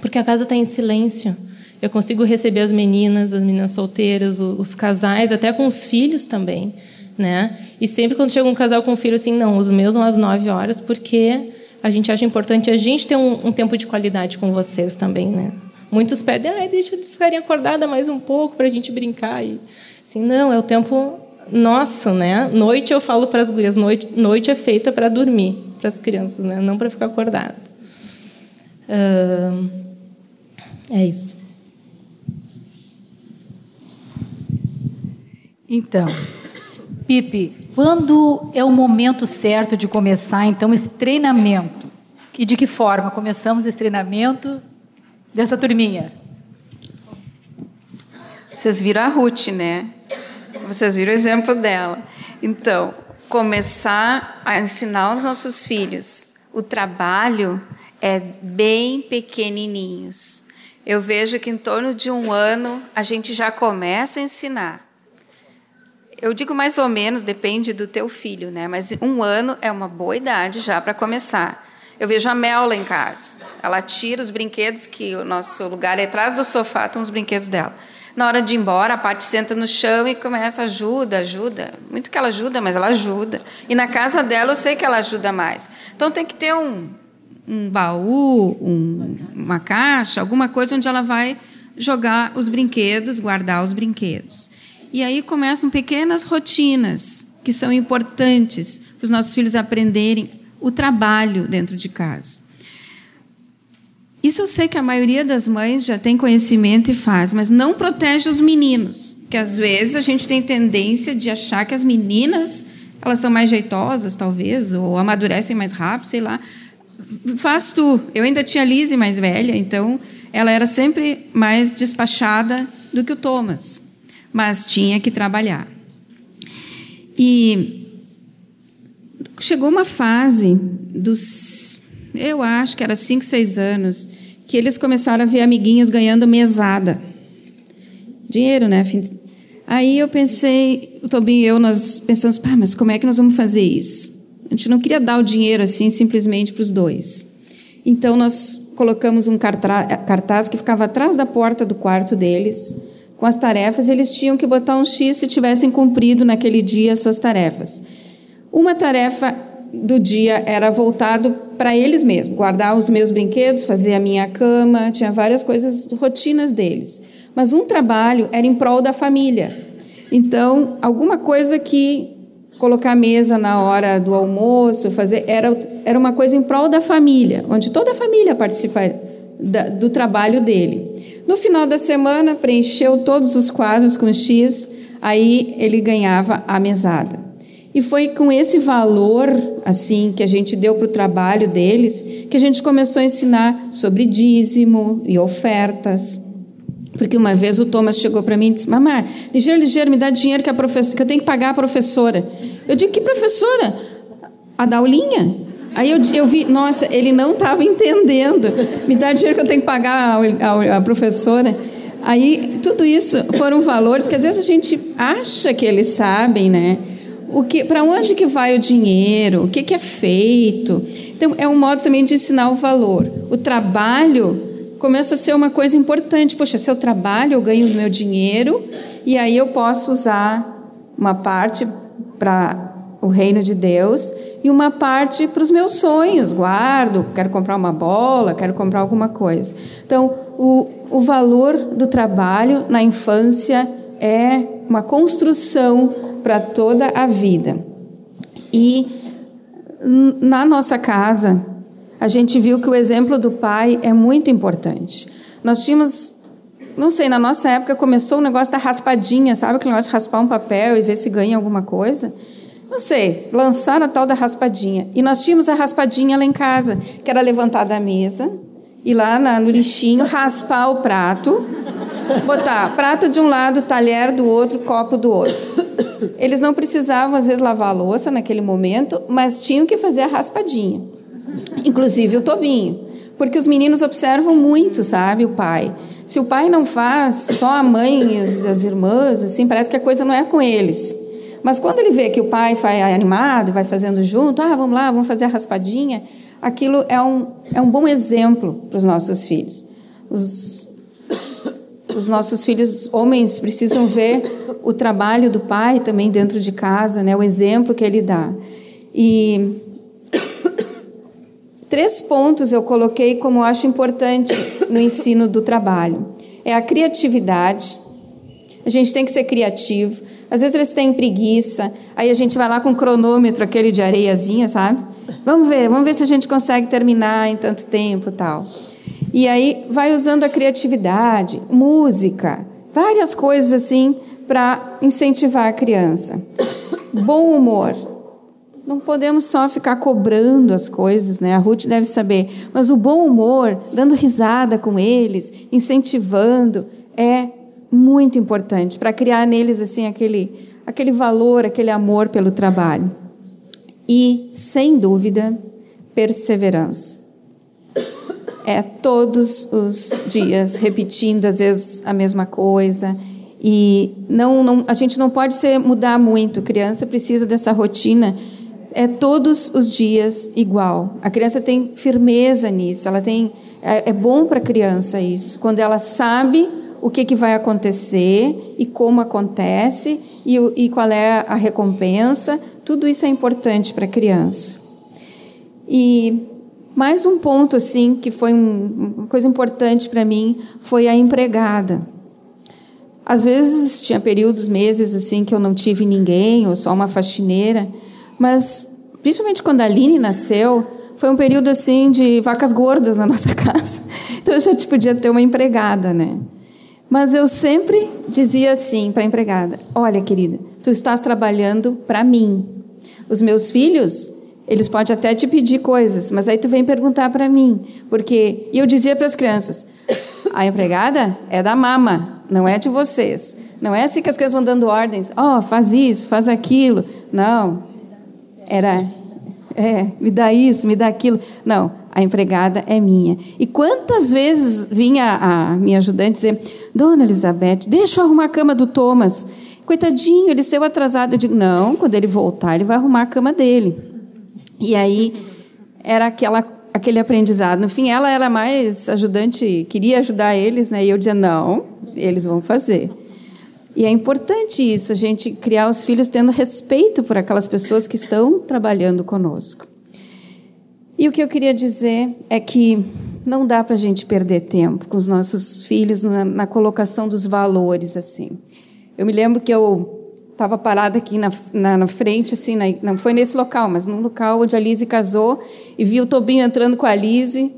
porque a casa está em silêncio. Eu consigo receber as meninas, as meninas solteiras, os, casais, até com os filhos também, né? E sempre quando chega um casal com filho, assim, não, os meus são às nove horas, porque a gente acha importante a gente ter um, um tempo de qualidade com vocês também, né? Muitos pedem, ah, deixa eles ficarem acordados mais um pouco para a gente brincar. E, assim, não, é o tempo nosso, né? Noite eu falo para as gurias, noite, noite é feita para dormir, para as crianças, né? Não para ficar acordado. Uh, é isso. Então, Pipe, quando é o momento certo de começar então esse treinamento? E de que forma começamos esse treinamento dessa turminha? Vocês viram a Ruth, né? Vocês viram o exemplo dela. Então, começar a ensinar os nossos filhos o trabalho é bem pequenininhos. Eu vejo que em torno de um ano a gente já começa a ensinar. Eu digo mais ou menos, depende do teu filho, né? Mas um ano é uma boa idade já para começar. Eu vejo a Mel lá em casa. Ela tira os brinquedos, que o nosso lugar é atrás do sofá, estão os brinquedos dela. Na hora de ir embora, a parte senta no chão e começa, ajuda, ajuda. Muito que ela ajuda, mas ela ajuda. E na casa dela eu sei que ela ajuda mais. Então tem que ter um, um baú, um, uma caixa, alguma coisa onde ela vai jogar os brinquedos, guardar os brinquedos. E aí começam pequenas rotinas que são importantes para os nossos filhos aprenderem o trabalho dentro de casa. Isso eu sei que a maioria das mães já tem conhecimento e faz, mas não protege os meninos, que às vezes a gente tem tendência de achar que as meninas elas são mais jeitosas, talvez, ou amadurecem mais rápido, sei lá. Faz tu. Eu ainda tinha Lise mais velha, então ela era sempre mais despachada do que o Thomas mas tinha que trabalhar. E chegou uma fase dos, eu acho que era cinco, seis anos, que eles começaram a ver amiguinhos ganhando mesada. Dinheiro, né? Aí eu pensei, o Tobinho e eu, nós pensamos, pá, mas como é que nós vamos fazer isso? A gente não queria dar o dinheiro assim simplesmente para os dois. Então nós colocamos um cartaz que ficava atrás da porta do quarto deles, com as tarefas, eles tinham que botar um X se tivessem cumprido naquele dia as suas tarefas. Uma tarefa do dia era voltado para eles mesmos, guardar os meus brinquedos, fazer a minha cama, tinha várias coisas, rotinas deles. Mas um trabalho era em prol da família. Então, alguma coisa que colocar a mesa na hora do almoço, fazer era, era uma coisa em prol da família, onde toda a família participa da, do trabalho dele. No final da semana, preencheu todos os quadros com X, aí ele ganhava a mesada. E foi com esse valor, assim, que a gente deu para o trabalho deles, que a gente começou a ensinar sobre dízimo e ofertas. Porque uma vez o Thomas chegou para mim e disse: Mamãe, ligeiro, ligeiro, me dá dinheiro que, a professora, que eu tenho que pagar a professora. Eu digo: Que professora? A Daulinha? Aí eu, eu vi, nossa, ele não estava entendendo. Me dá dinheiro que eu tenho que pagar a, a, professora. Aí tudo isso foram valores que às vezes a gente acha que eles sabem, né? O que, para onde que vai o dinheiro? O que, que é feito? Então é um modo também de ensinar o valor. O trabalho começa a ser uma coisa importante. Poxa, se eu trabalho, eu ganho o meu dinheiro e aí eu posso usar uma parte para o reino de Deus e uma parte para os meus sonhos. Guardo, quero comprar uma bola, quero comprar alguma coisa. Então, o, o valor do trabalho na infância é uma construção para toda a vida. E na nossa casa, a gente viu que o exemplo do pai é muito importante. Nós tínhamos, não sei, na nossa época começou o negócio da raspadinha, sabe aquele negócio de raspar um papel e ver se ganha alguma coisa? Não sei, lançaram a tal da raspadinha. E nós tínhamos a raspadinha lá em casa, que era levantar da mesa, ir lá na, no lixinho, raspar o prato, botar prato de um lado, talher do outro, copo do outro. Eles não precisavam, às vezes, lavar a louça naquele momento, mas tinham que fazer a raspadinha. Inclusive o Tobinho. Porque os meninos observam muito, sabe, o pai. Se o pai não faz, só a mãe e as, as irmãs, assim, parece que a coisa não é com eles. Mas quando ele vê que o pai vai animado, vai fazendo junto, ah, vamos lá, vamos fazer a raspadinha, aquilo é um, é um bom exemplo para os nossos filhos. Os, os nossos filhos homens precisam ver o trabalho do pai também dentro de casa, né, o exemplo que ele dá. E três pontos eu coloquei como eu acho importante no ensino do trabalho. É a criatividade. A gente tem que ser criativo. Às vezes eles têm preguiça, aí a gente vai lá com o cronômetro, aquele de areiazinha, sabe? Vamos ver, vamos ver se a gente consegue terminar em tanto tempo tal. E aí vai usando a criatividade, música, várias coisas assim para incentivar a criança. Bom humor. Não podemos só ficar cobrando as coisas, né? A Ruth deve saber. Mas o bom humor, dando risada com eles, incentivando, é muito importante para criar neles assim aquele aquele valor, aquele amor pelo trabalho. E, sem dúvida, perseverança. É todos os dias repetindo às vezes a mesma coisa e não, não a gente não pode ser mudar muito. A criança precisa dessa rotina é todos os dias igual. A criança tem firmeza nisso. Ela tem é, é bom para a criança isso quando ela sabe o que, que vai acontecer e como acontece e, e qual é a recompensa. Tudo isso é importante para a criança. E mais um ponto assim que foi um, uma coisa importante para mim foi a empregada. Às vezes tinha períodos, meses assim que eu não tive ninguém ou só uma faxineira, mas principalmente quando a Aline nasceu, foi um período assim de vacas gordas na [laughs] nossa casa. Então eu já podia ter uma empregada, né? Mas eu sempre dizia assim para a empregada: Olha, querida, tu estás trabalhando para mim. Os meus filhos, eles podem até te pedir coisas, mas aí tu vem perguntar para mim. Porque. E eu dizia para as crianças: A empregada é da mama, não é de vocês. Não é assim que as crianças vão dando ordens: Ó, oh, faz isso, faz aquilo. Não. Era. É, me dá isso, me dá aquilo. Não, a empregada é minha. E quantas vezes vinha a minha ajudante dizer Dona Elizabeth, deixa eu arrumar a cama do Thomas. Coitadinho, ele saiu atrasado. Eu digo, não, quando ele voltar, ele vai arrumar a cama dele. E aí era aquela, aquele aprendizado. No fim, ela era mais ajudante, queria ajudar eles, né? E eu dizia, não, eles vão fazer. E é importante isso, a gente criar os filhos tendo respeito por aquelas pessoas que estão trabalhando conosco. E o que eu queria dizer é que não dá para a gente perder tempo com os nossos filhos na, na, colocação dos valores assim. Eu me lembro que eu estava parada aqui na, na, na frente, assim, não foi nesse local, mas num local onde a Lise casou e vi o Tobinho entrando com a Lise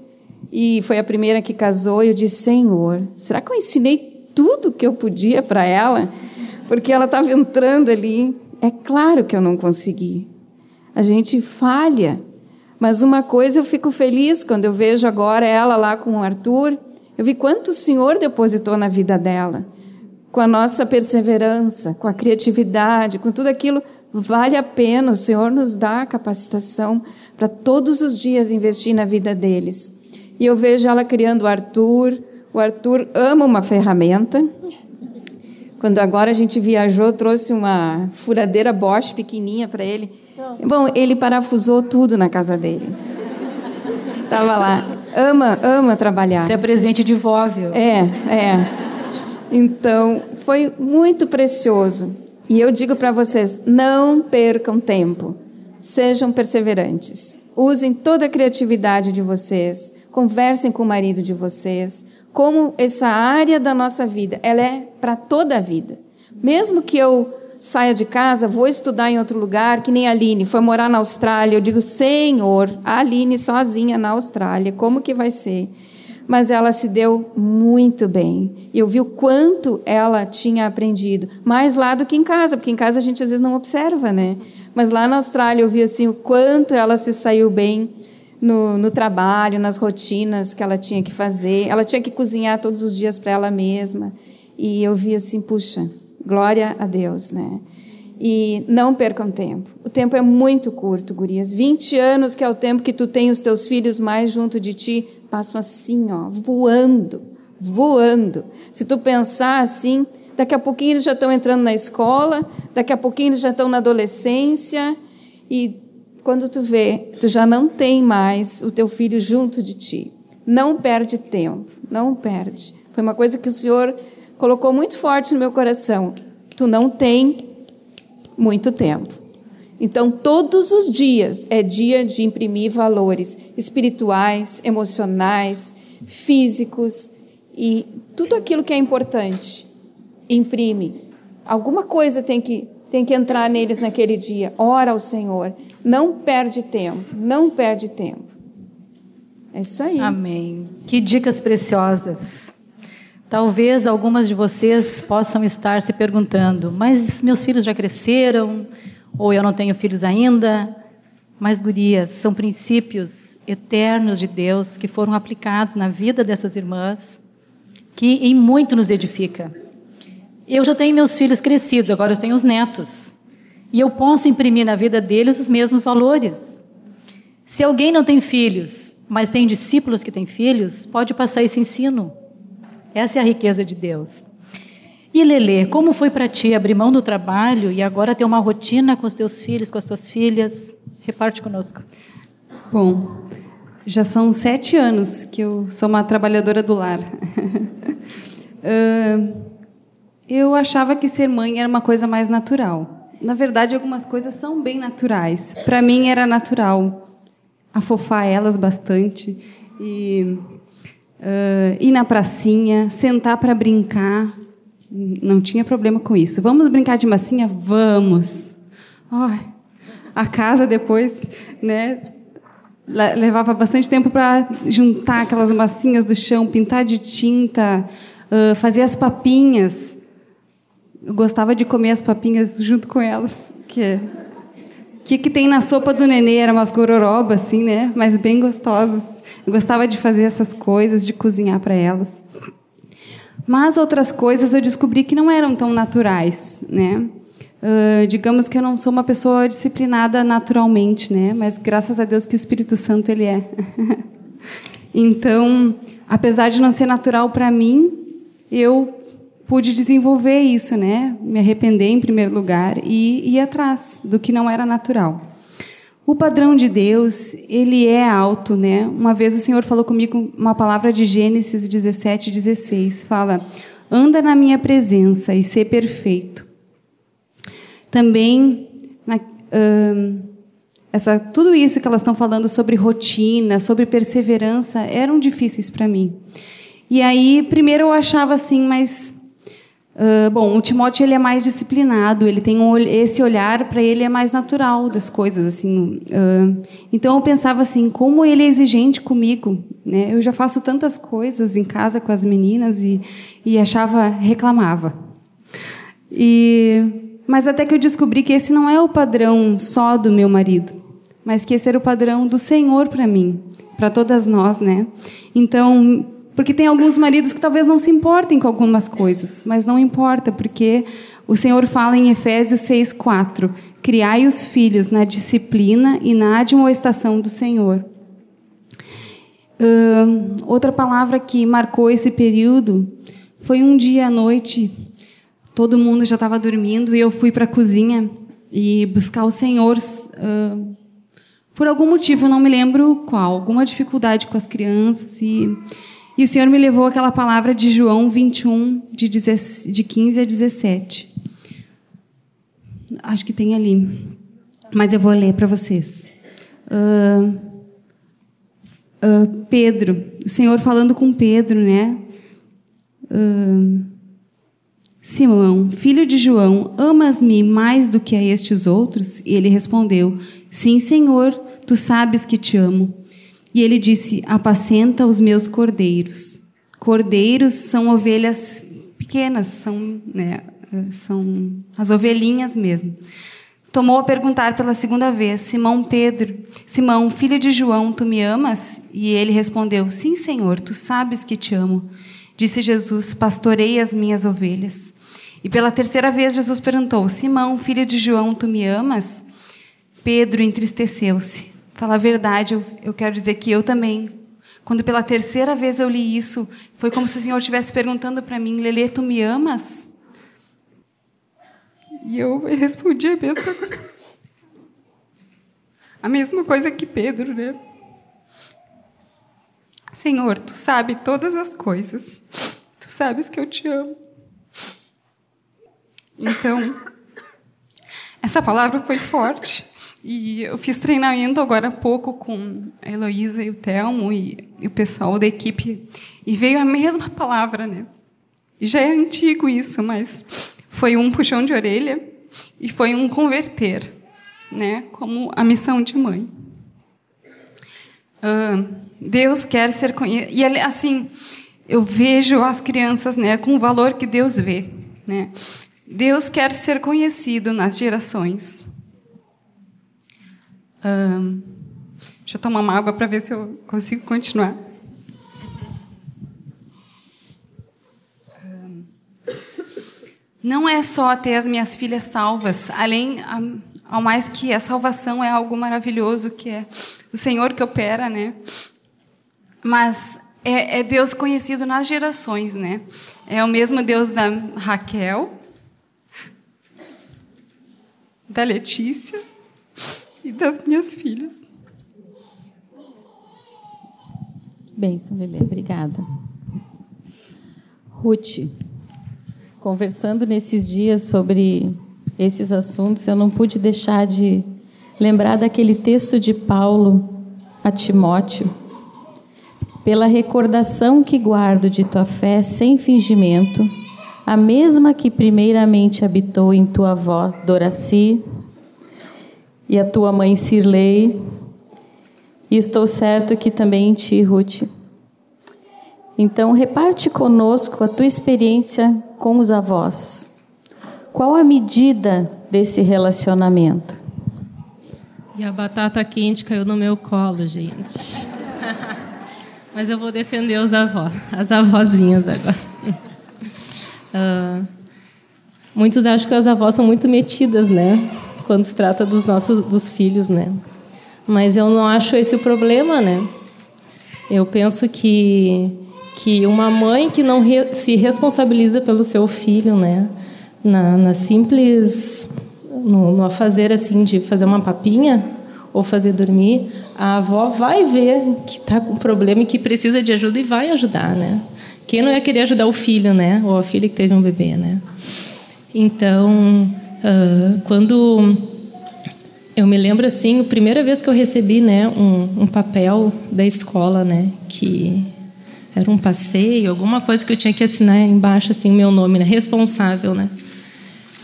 e foi a primeira que casou e eu disse, Senhor, será que eu ensinei tudo que eu podia para ela? Porque ela estava entrando ali. É claro que eu não consegui. A gente falha. Mas uma coisa eu fico feliz quando eu vejo agora ela lá com o Arthur. Eu vi quanto o Senhor depositou na vida dela. Com a nossa perseverança, com a criatividade, com tudo aquilo, vale a pena. O Senhor nos dá a capacitação para todos os dias investir na vida deles. E eu vejo ela criando o Arthur. O Arthur ama uma ferramenta. Quando agora a gente viajou, trouxe uma furadeira Bosch pequenininha para ele. Bom, ele parafusou tudo na casa dele. Tava lá. Ama, ama trabalhar. Isso é presente de vó, viu? É, é. Então, foi muito precioso. E eu digo para vocês, não percam tempo. Sejam perseverantes. Usem toda a criatividade de vocês. Conversem com o marido de vocês. Como essa área da nossa vida, ela é para toda a vida. Mesmo que eu saia de casa, vou estudar em outro lugar, que nem a Aline, foi morar na Austrália. Eu digo, Senhor, a Aline sozinha na Austrália, como que vai ser? Mas ela se deu muito bem. Eu vi o quanto ela tinha aprendido, mais lá do que em casa, porque em casa a gente às vezes não observa, né? Mas lá na Austrália eu vi assim o quanto ela se saiu bem no, no trabalho, nas rotinas que ela tinha que fazer. Ela tinha que cozinhar todos os dias para ela mesma. E eu vi assim, puxa, Glória a Deus, né? E não percam tempo. O tempo é muito curto, gurias. 20 anos, que é o tempo que tu tem os teus filhos mais junto de ti, passam assim, ó, voando, voando. Se tu pensar assim, daqui a pouquinho eles já estão entrando na escola, daqui a pouquinho eles já estão na adolescência e quando tu vê, tu já não tem mais o teu filho junto de ti. Não perde tempo, não perde. Foi uma coisa que o Senhor colocou muito forte no meu coração. Tu não tem muito tempo. Então, todos os dias é dia de imprimir valores espirituais, emocionais, físicos e tudo aquilo que é importante. Imprime. Alguma coisa tem que, tem que entrar neles naquele dia. Ora ao Senhor. Não perde tempo. Não perde tempo. É isso aí. Amém. Que dicas preciosas. Talvez algumas de vocês possam estar se perguntando: mas meus filhos já cresceram? Ou eu não tenho filhos ainda? Mas, gurias, são princípios eternos de Deus que foram aplicados na vida dessas irmãs, que em muito nos edifica. Eu já tenho meus filhos crescidos, agora eu tenho os netos. E eu posso imprimir na vida deles os mesmos valores. Se alguém não tem filhos, mas tem discípulos que têm filhos, pode passar esse ensino. Essa é a riqueza de Deus. E Lele, como foi para ti abrir mão do trabalho e agora ter uma rotina com os teus filhos, com as tuas filhas? Reparte conosco. Bom, já são sete anos que eu sou uma trabalhadora do lar. [laughs] eu achava que ser mãe era uma coisa mais natural. Na verdade, algumas coisas são bem naturais. Para mim era natural afofar elas bastante e uh, ir na pracinha, sentar para brincar. Não tinha problema com isso. Vamos brincar de massinha? Vamos. Oh, a casa depois, né? Levava bastante tempo para juntar aquelas massinhas do chão, pintar de tinta, uh, fazer as papinhas. Eu gostava de comer as papinhas junto com elas, que que que tem na sopa do nenê era umas gororobas assim, né? Mas bem gostosas. Eu gostava de fazer essas coisas, de cozinhar para elas. Mas outras coisas eu descobri que não eram tão naturais, né? Uh, digamos que eu não sou uma pessoa disciplinada naturalmente, né? Mas graças a Deus que o Espírito Santo ele é. [laughs] então, apesar de não ser natural para mim, eu pude desenvolver isso, né? Me arrepender em primeiro lugar e ir atrás do que não era natural. O padrão de Deus, ele é alto, né? Uma vez o Senhor falou comigo uma palavra de Gênesis 17, 16, fala: "Anda na minha presença e ser perfeito". Também, na, essa, tudo isso que elas estão falando sobre rotina, sobre perseverança, eram difíceis para mim. E aí, primeiro eu achava assim, mas Uh, bom, o Timóteo ele é mais disciplinado, ele tem um, esse olhar para ele é mais natural das coisas, assim. Uh, então eu pensava assim, como ele é exigente comigo, né? Eu já faço tantas coisas em casa com as meninas e, e achava, reclamava. E mas até que eu descobri que esse não é o padrão só do meu marido, mas que esse era o padrão do Senhor para mim, para todas nós, né? Então, porque tem alguns maridos que talvez não se importem com algumas coisas, mas não importa, porque o Senhor fala em Efésios 6:4, criai os filhos na disciplina e na admoestação do Senhor. Uh, outra palavra que marcou esse período foi um dia à noite todo mundo já estava dormindo e eu fui para a cozinha e buscar o Senhor uh, por algum motivo, não me lembro qual, alguma dificuldade com as crianças e, e o Senhor me levou aquela palavra de João 21 de, 10, de 15 a 17. Acho que tem ali, mas eu vou ler para vocês. Uh, uh, Pedro, o Senhor falando com Pedro, né? Uh, Simão, filho de João, amas-me mais do que a estes outros? E ele respondeu: Sim, Senhor, tu sabes que te amo. E ele disse: Apacenta os meus cordeiros. Cordeiros são ovelhas pequenas, são, né, são as ovelhinhas mesmo. Tomou a perguntar pela segunda vez: Simão Pedro, Simão, filho de João, tu me amas? E ele respondeu: Sim, Senhor, tu sabes que te amo. Disse Jesus: Pastorei as minhas ovelhas. E pela terceira vez Jesus perguntou: Simão, filho de João, tu me amas? Pedro entristeceu-se. Fala a verdade, eu, eu quero dizer que eu também. Quando pela terceira vez eu li isso, foi como se o Senhor estivesse perguntando para mim: Lelê, tu me amas? E eu [laughs] respondi a mesma, a mesma coisa que Pedro, né? Senhor, tu sabe todas as coisas. Tu sabes que eu te amo. Então, essa palavra foi forte. E eu fiz treinamento agora há pouco com a Heloísa e o Telmo e, e, o pessoal da equipe. E veio a mesma palavra, né? E já é antigo isso, mas foi um puxão de orelha e foi um converter, né? Como a missão de mãe. Uh, Deus quer ser conhecido. E assim, eu vejo as crianças, né, com o valor que Deus vê, né? Deus quer ser conhecido nas gerações. Deixa eu tomar uma água para ver se eu consigo continuar. Não é só ter as minhas filhas salvas, além, ao mais que a salvação é algo maravilhoso, que é o Senhor que opera, né? Mas é, é Deus conhecido nas gerações, né? É o mesmo Deus da Raquel, [laughs] da Letícia e das minhas filhas. Bênção, Lelê. Obrigada. Ruth, conversando nesses dias sobre esses assuntos, eu não pude deixar de lembrar daquele texto de Paulo a Timóteo. Pela recordação que guardo de tua fé sem fingimento, a mesma que primeiramente habitou em tua avó Doraci e a tua mãe Sirlei, e estou certo que também em ti, Ruth. Então, reparte conosco a tua experiência com os avós. Qual a medida desse relacionamento? E a batata quente caiu no meu colo, gente. [laughs] Mas eu vou defender os avós, as avózinhas agora. Uh, muitos acham que as avós são muito metidas, né? Quando se trata dos nossos dos filhos, né? Mas eu não acho esse o problema, né? Eu penso que que uma mãe que não re, se responsabiliza pelo seu filho, né? Na, na simples no, no fazer assim de fazer uma papinha ou fazer dormir, a avó vai ver que está com problema e que precisa de ajuda e vai ajudar, né? Quem não ia querer ajudar o filho, né? Ou a filha que teve um bebê, né? Então, Uh, quando eu me lembro assim, a primeira vez que eu recebi, né, um, um, papel da escola, né, que era um passeio, alguma coisa que eu tinha que assinar embaixo assim meu nome, né, responsável, né.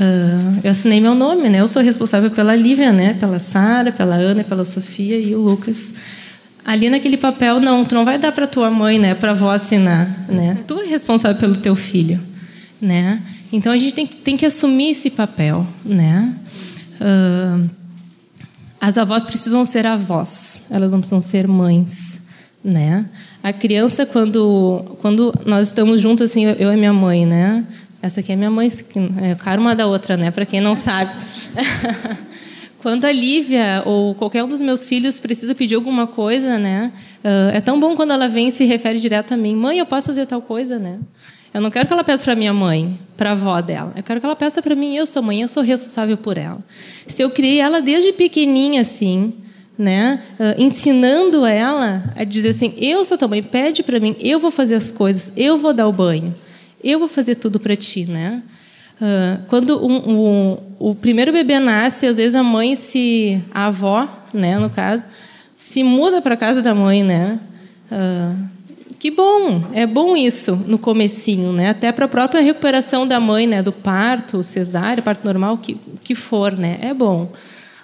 Uh, eu assinei meu nome, né. Eu sou responsável pela Lívia, né, pela Sara, pela Ana, pela Sofia e o Lucas. Ali naquele papel não, tu não vai dar para tua mãe, né, para avó assinar, né. Tu é responsável pelo teu filho, né. Então a gente tem tem que assumir esse papel, né? Uh, as avós precisam ser avós, elas não precisam ser mães, né? A criança quando quando nós estamos juntos assim, eu e minha mãe, né? Essa aqui é minha mãe, é cara uma da outra, né? Para quem não sabe. [laughs] quando a Lívia ou qualquer um dos meus filhos precisa pedir alguma coisa, né? Uh, é tão bom quando ela vem e se refere direto a mim. Mãe, eu posso fazer tal coisa, né? Eu não quero que ela peça para minha mãe, para a avó dela. Eu quero que ela peça para mim. Eu sou mãe, eu sou responsável por ela. Se eu criei ela desde pequenininha assim, né, uh, ensinando ela a dizer assim: eu sou tua mãe, pede para mim, eu vou fazer as coisas, eu vou dar o banho, eu vou fazer tudo para ti, né? Uh, quando um, um, o primeiro bebê nasce, às vezes a mãe se, a avó, né, no caso, se muda para casa da mãe, né? Uh, que bom, é bom isso no comecinho, né? Até para a própria recuperação da mãe, né? Do parto, cesárea, parto normal, que que for, né? É bom.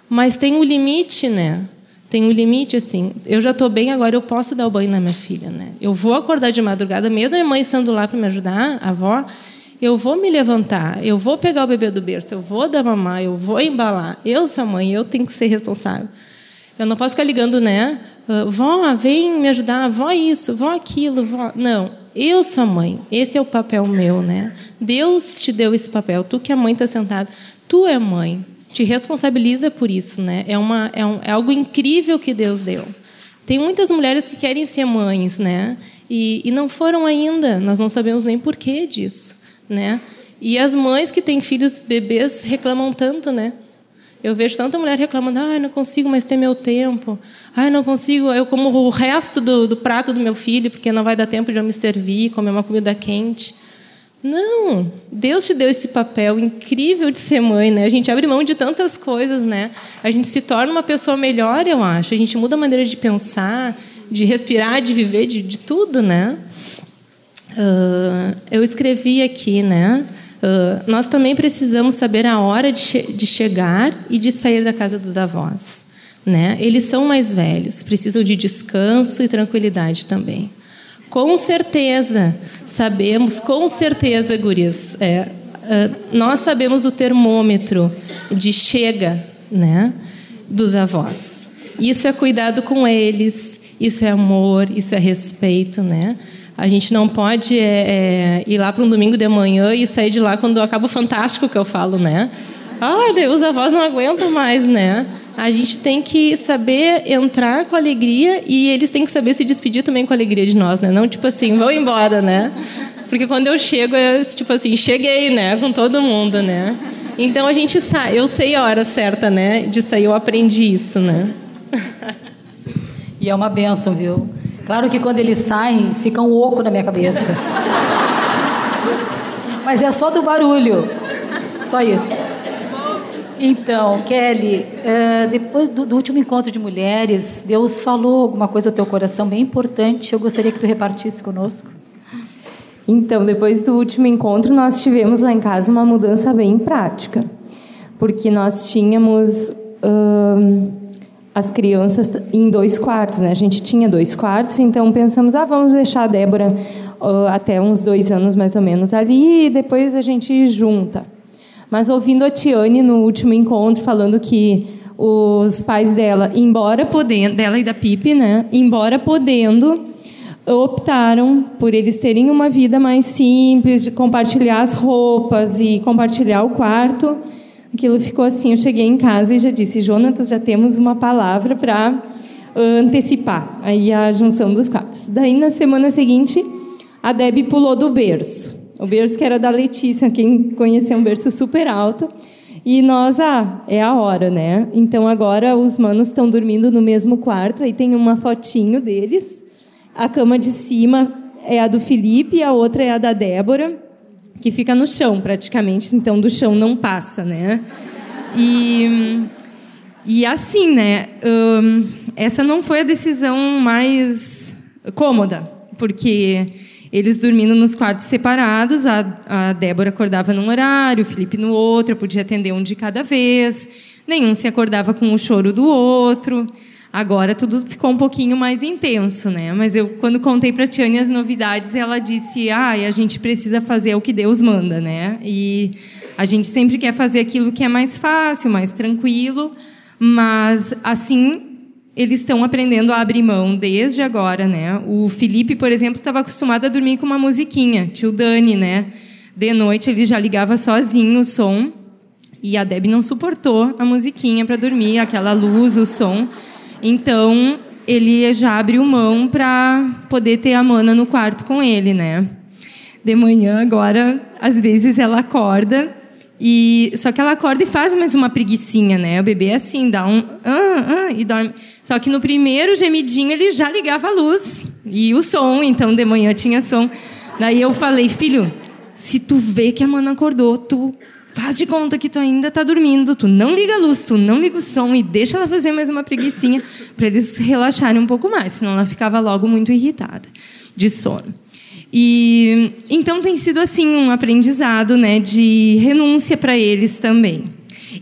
Mas tem um limite, né? Tem um limite assim. Eu já estou bem agora, eu posso dar o banho na minha filha, né? Eu vou acordar de madrugada, mesmo a mãe estando lá para me ajudar, a avó, eu vou me levantar, eu vou pegar o bebê do berço, eu vou dar mamar, eu vou embalar. Eu sou mãe, eu tenho que ser responsável. Eu não posso ficar ligando, né? Uh, vó, vem me ajudar, vó isso, vó aquilo, vó. Não, eu sou mãe, esse é o papel meu, né? Deus te deu esse papel, tu que a mãe está sentada, tu é mãe, te responsabiliza por isso, né? É, uma, é, um, é algo incrível que Deus deu. Tem muitas mulheres que querem ser mães, né? E, e não foram ainda, nós não sabemos nem porquê disso, né? E as mães que têm filhos bebês reclamam tanto, né? Eu vejo tanta mulher reclamando, ah, não consigo mais ter meu tempo. Ah, não consigo, eu como o resto do, do, prato do meu filho, porque não vai dar tempo de eu me servir, comer uma comida quente. Não, Deus te deu esse papel incrível de ser mãe, né? A gente abre mão de tantas coisas, né? A gente se torna uma pessoa melhor, eu acho. A gente muda a maneira de pensar, de respirar, de viver, de, de tudo, né? Uh, eu escrevi aqui, né? Uh, nós também precisamos saber a hora de, che de chegar e de sair da casa dos avós. Né? Eles são mais velhos, precisam de descanso e tranquilidade também. Com certeza, sabemos, com certeza, gurias, é, uh, nós sabemos o termômetro de chega né, dos avós. Isso é cuidado com eles, isso é amor, isso é respeito, né? A gente não pode é, é, ir lá para um domingo de manhã e sair de lá quando acaba o fantástico que eu falo, né? Ah, os avós não aguentam mais, né? A gente tem que saber entrar com alegria e eles têm que saber se despedir também com alegria de nós, né? Não tipo assim, vão embora, né? Porque quando eu chego, é tipo assim, cheguei, né? Com todo mundo, né? Então a gente sai, eu sei a hora certa, né? De sair, eu aprendi isso, né? E é uma benção, viu? Claro que quando eles saem, fica um oco na minha cabeça. Mas é só do barulho. Só isso. Então, Kelly, eh, depois do, último encontro de mulheres, Deus falou alguma coisa ao teu coração bem importante. Eu gostaria que tu repartisse conosco. Então, depois do último encontro, nós tivemos lá em casa uma mudança bem prática, porque nós tínhamos as crianças em dois quartos, né? A gente tinha dois quartos, então pensamos, ah, vamos deixar a Débora uh, até uns dois anos mais ou menos ali e depois a gente junta. Mas ouvindo a Tiane no último encontro falando que os pais dela, embora podendo, dela e da Pipe, né? Embora podendo, optaram por eles terem uma vida mais simples, de compartilhar as roupas e compartilhar o quarto Aquilo ficou assim. Eu cheguei em casa e já disse: Jonatas, já temos uma palavra para antecipar aí a junção dos quartos. Daí, na semana seguinte, a Deb pulou do berço. O berço que era da Letícia, quem conheceu um berço super alto. E nós, ah, é a hora, né? Então agora os manos estão dormindo no mesmo quarto. Aí tem uma fotinho deles. A cama de cima é a do Felipe a outra é a da Débora que fica no chão praticamente, então do chão não passa, né? E, e assim, né? Um, essa não foi a decisão mais cômoda, porque eles dormindo nos quartos separados, a, a Débora acordava num horário, o Felipe no outro, eu podia atender um de cada vez, nenhum se acordava com o choro do outro. Agora tudo ficou um pouquinho mais intenso, né? Mas eu, quando contei para a Tiane as novidades, ela disse: ah, a gente precisa fazer o que Deus manda, né? E a gente sempre quer fazer aquilo que é mais fácil, mais tranquilo, mas assim eles estão aprendendo a abrir mão desde agora, né? O Felipe, por exemplo, estava acostumado a dormir com uma musiquinha, tio Dani, né? De noite ele já ligava sozinho o som e a Deb não suportou a musiquinha para dormir, aquela luz, o som. Então, ele já abriu mão para poder ter a mana no quarto com ele, né? De manhã, agora, às vezes ela acorda e só que ela acorda e faz mais uma preguiçinha, né? O bebê é assim, dá um ah, ah, e dorme. Só que no primeiro gemidinho ele já ligava a luz e o som, então de manhã tinha som. Daí eu falei, filho, se tu vê que a mana acordou, tu Faz de conta que tu ainda está dormindo, tu não liga a luz, tu não liga o som e deixa ela fazer mais uma preguiçinha para eles relaxarem um pouco mais, senão ela ficava logo muito irritada de sono. E então tem sido assim um aprendizado, né, de renúncia para eles também.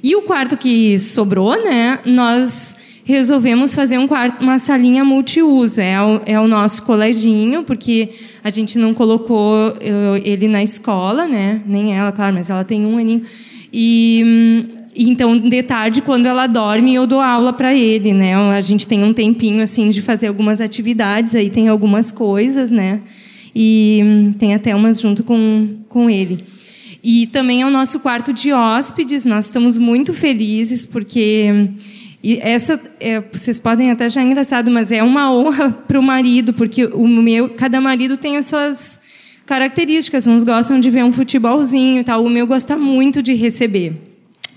E o quarto que sobrou, né, nós resolvemos fazer um quarto, uma salinha multiuso. É o, é o nosso coleginho, porque a gente não colocou ele na escola, né? Nem ela, claro, mas ela tem um aninho. E, então, de tarde, quando ela dorme, eu dou aula para ele, né? A gente tem um tempinho assim de fazer algumas atividades, aí tem algumas coisas, né? E tem até umas junto com, com ele. E também é o nosso quarto de hóspedes. Nós estamos muito felizes porque e essa, é, vocês podem até achar engraçado, mas é uma honra [laughs] para o marido, porque o meu, cada marido tem as suas características. Uns gostam de ver um futebolzinho, tal. O meu gosta muito de receber.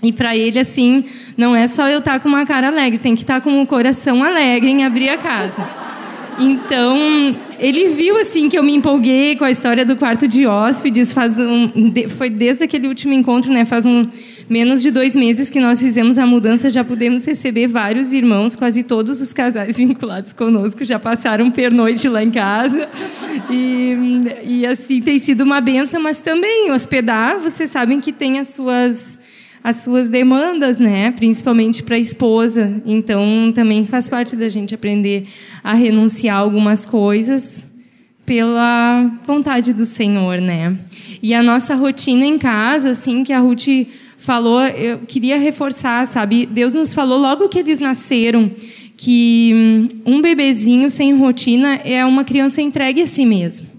E para ele, assim, não é só eu estar tá com uma cara alegre, tem que estar tá com o coração alegre em abrir a casa. Então, ele viu assim que eu me empolguei com a história do quarto de hóspedes. Faz um, foi desde aquele último encontro, né? Faz um menos de dois meses que nós fizemos a mudança. Já pudemos receber vários irmãos, quase todos os casais [laughs] vinculados conosco já passaram pernoite lá em casa. E, e assim tem sido uma benção, mas também hospedar, vocês sabem que tem as suas as suas demandas, né? Principalmente para a esposa. Então, também faz parte da gente aprender a renunciar algumas coisas pela vontade do Senhor, né? E a nossa rotina em casa, assim, que a Ruth falou, eu queria reforçar, sabe? Deus nos falou logo que eles nasceram que hum, um bebezinho sem rotina é uma criança entregue a si mesmo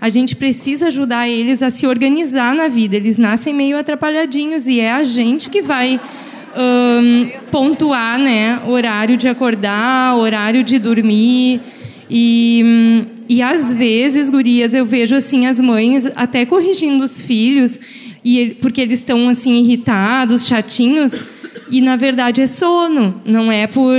a gente precisa ajudar eles a se organizar na vida. Eles nascem meio atrapalhadinhos e é a gente que vai um, pontuar, né, horário de acordar, horário de dormir. E, hum, e às vezes, gurias, eu vejo assim as mães até corrigindo os filhos, e porque eles estão assim irritados, chatinhos, e na verdade é sono, não é por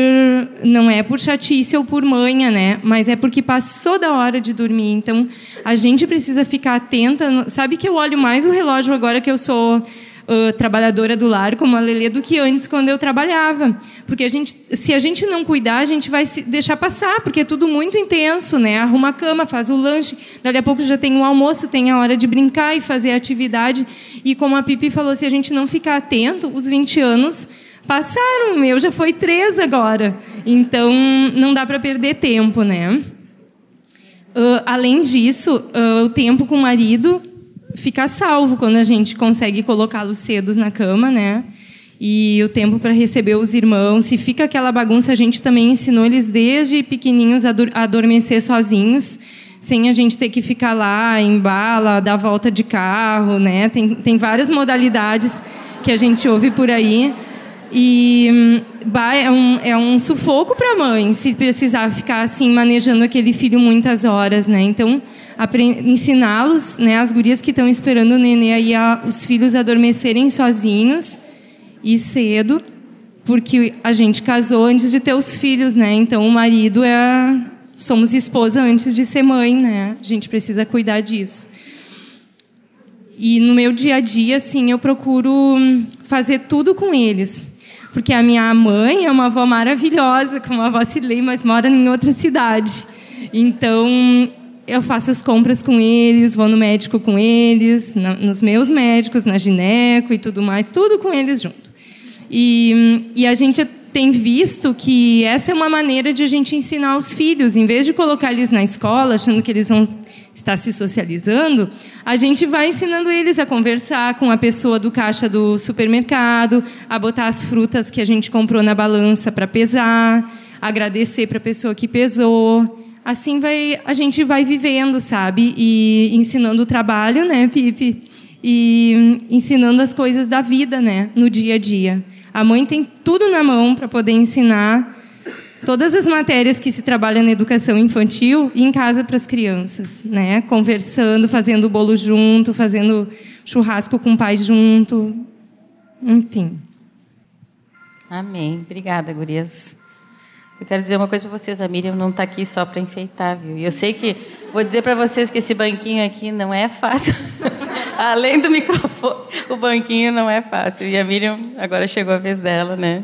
não é por chatice ou por manha, né? Mas é porque passou da hora de dormir. Então a gente precisa ficar atenta. Sabe que eu olho mais o relógio agora que eu sou Uh, trabalhadora do lar como a Lelê do que antes quando eu trabalhava. Porque a gente, se a gente não cuidar, a gente vai se deixar passar, porque é tudo muito intenso, né? Arruma a cama, faz o lanche, dali a pouco já tem o almoço, tem a hora de brincar e fazer a atividade. E como a Pipi falou, se a gente não ficar atento, os 20 anos passaram, o meu já foi três agora. Então não dá para perder tempo, né? Uh, além disso, uh, o tempo com o marido fica salvo quando a gente consegue colocá-los cedos na cama, né? E o tempo para receber os irmãos. Se fica aquela bagunça, a gente também ensinou eles desde pequenininhos a adormecer sozinhos, sem a gente ter que ficar lá em bala, dar volta de carro, né? Tem, tem várias modalidades que a gente ouve por aí. E hum, é um, é um sufoco para a mãe se precisar ficar assim manejando aquele filho muitas horas, né? Então ensiná-los, né, as gurias que estão esperando o nenê aí, a, os filhos adormecerem sozinhos e cedo, porque a gente casou antes de ter os filhos, né? Então o marido é somos esposa antes de ser mãe, né? A gente precisa cuidar disso. E no meu dia a dia, assim, eu procuro fazer tudo com eles. Porque a minha mãe é uma avó maravilhosa, como a avó Cirlei, mas mora em outra cidade. Então, eu faço as compras com eles, vou no médico com eles, na, nos meus médicos, na gineco e tudo mais, tudo com eles junto. E, e a gente tem visto que essa é uma maneira de a gente ensinar os filhos, em vez de colocar eles na escola, achando que eles vão estar se socializando, a gente vai ensinando eles a conversar com a pessoa do caixa do supermercado, a botar as frutas que a gente comprou na balança para pesar, agradecer para a pessoa que pesou assim vai a gente vai vivendo, sabe? E ensinando o trabalho, né, Pipe? E ensinando as coisas da vida, né, no dia a dia. A mãe tem tudo na mão para poder ensinar todas as matérias que se trabalha na educação infantil e em casa para as crianças, né? Conversando, fazendo bolo junto, fazendo churrasco com o pai junto, enfim. Amém. Obrigada, gurias. Eu quero dizer uma coisa para vocês, a Miriam não está aqui só para enfeitar, viu? E eu sei que vou dizer para vocês que esse banquinho aqui não é fácil. [laughs] Além do microfone, o banquinho não é fácil. E a Miriam agora chegou a vez dela, né?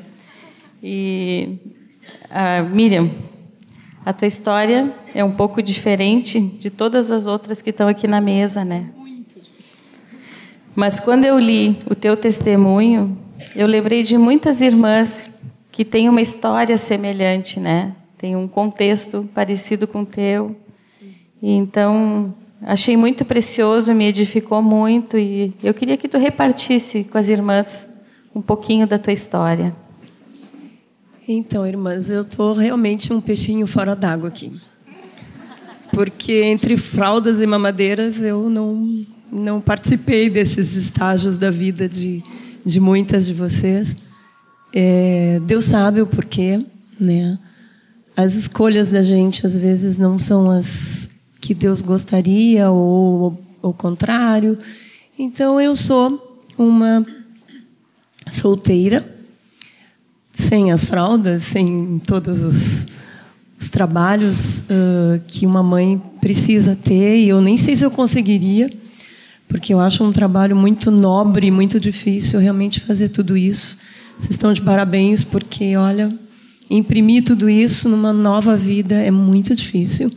E a Miriam, a tua história é um pouco diferente de todas as outras que estão aqui na mesa, né? Mas quando eu li o teu testemunho, eu lembrei de muitas irmãs que tem uma história semelhante, né? Tem um contexto parecido com o teu. E então, achei muito precioso, me edificou muito e eu queria que tu repartisse com as irmãs um pouquinho da tua história. Então, irmãs, eu estou realmente um peixinho fora d'água aqui. Porque entre fraldas e mamadeiras eu não, não participei desses estágios da vida de, de muitas de vocês. É, Deus sabe o porquê, né? As escolhas da gente às vezes não são as que Deus gostaria ou o contrário. Então eu sou uma solteira, sem as fraldas, sem todos os, os trabalhos uh, que uma mãe precisa ter, e eu nem sei se eu conseguiria, porque eu acho um trabalho muito nobre, muito difícil realmente fazer tudo isso. Vocês estão de parabéns, porque, olha, imprimir tudo isso numa nova vida é muito difícil.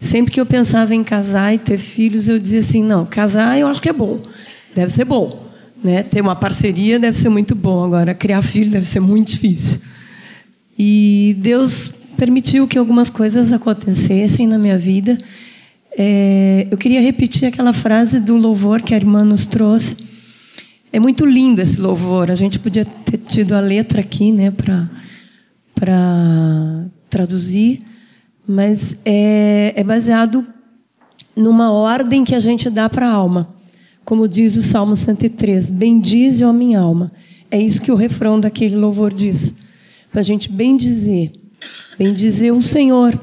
Sempre que eu pensava em casar e ter filhos, eu dizia assim: não, casar eu acho que é bom, deve ser bom. Né? Ter uma parceria deve ser muito bom, agora criar filho deve ser muito difícil. E Deus permitiu que algumas coisas acontecessem na minha vida. É, eu queria repetir aquela frase do louvor que a irmã nos trouxe. É muito lindo esse louvor. A gente podia ter tido a letra aqui, né, para para traduzir, mas é, é baseado numa ordem que a gente dá para a alma. Como diz o Salmo 103, bendize a minha alma. É isso que o refrão daquele louvor diz. Para a gente bendizer. Bendizer o Senhor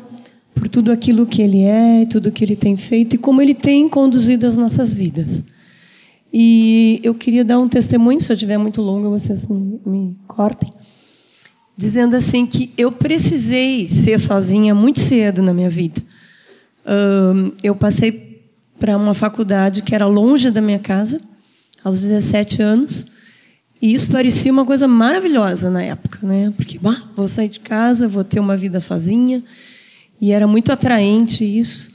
por tudo aquilo que Ele é, tudo que Ele tem feito e como Ele tem conduzido as nossas vidas. E eu queria dar um testemunho, se eu estiver muito longo, vocês me, me cortem. Dizendo assim que eu precisei ser sozinha muito cedo na minha vida. eu passei para uma faculdade que era longe da minha casa, aos 17 anos. E isso parecia uma coisa maravilhosa na época, né? Porque, bah, vou sair de casa, vou ter uma vida sozinha. E era muito atraente isso.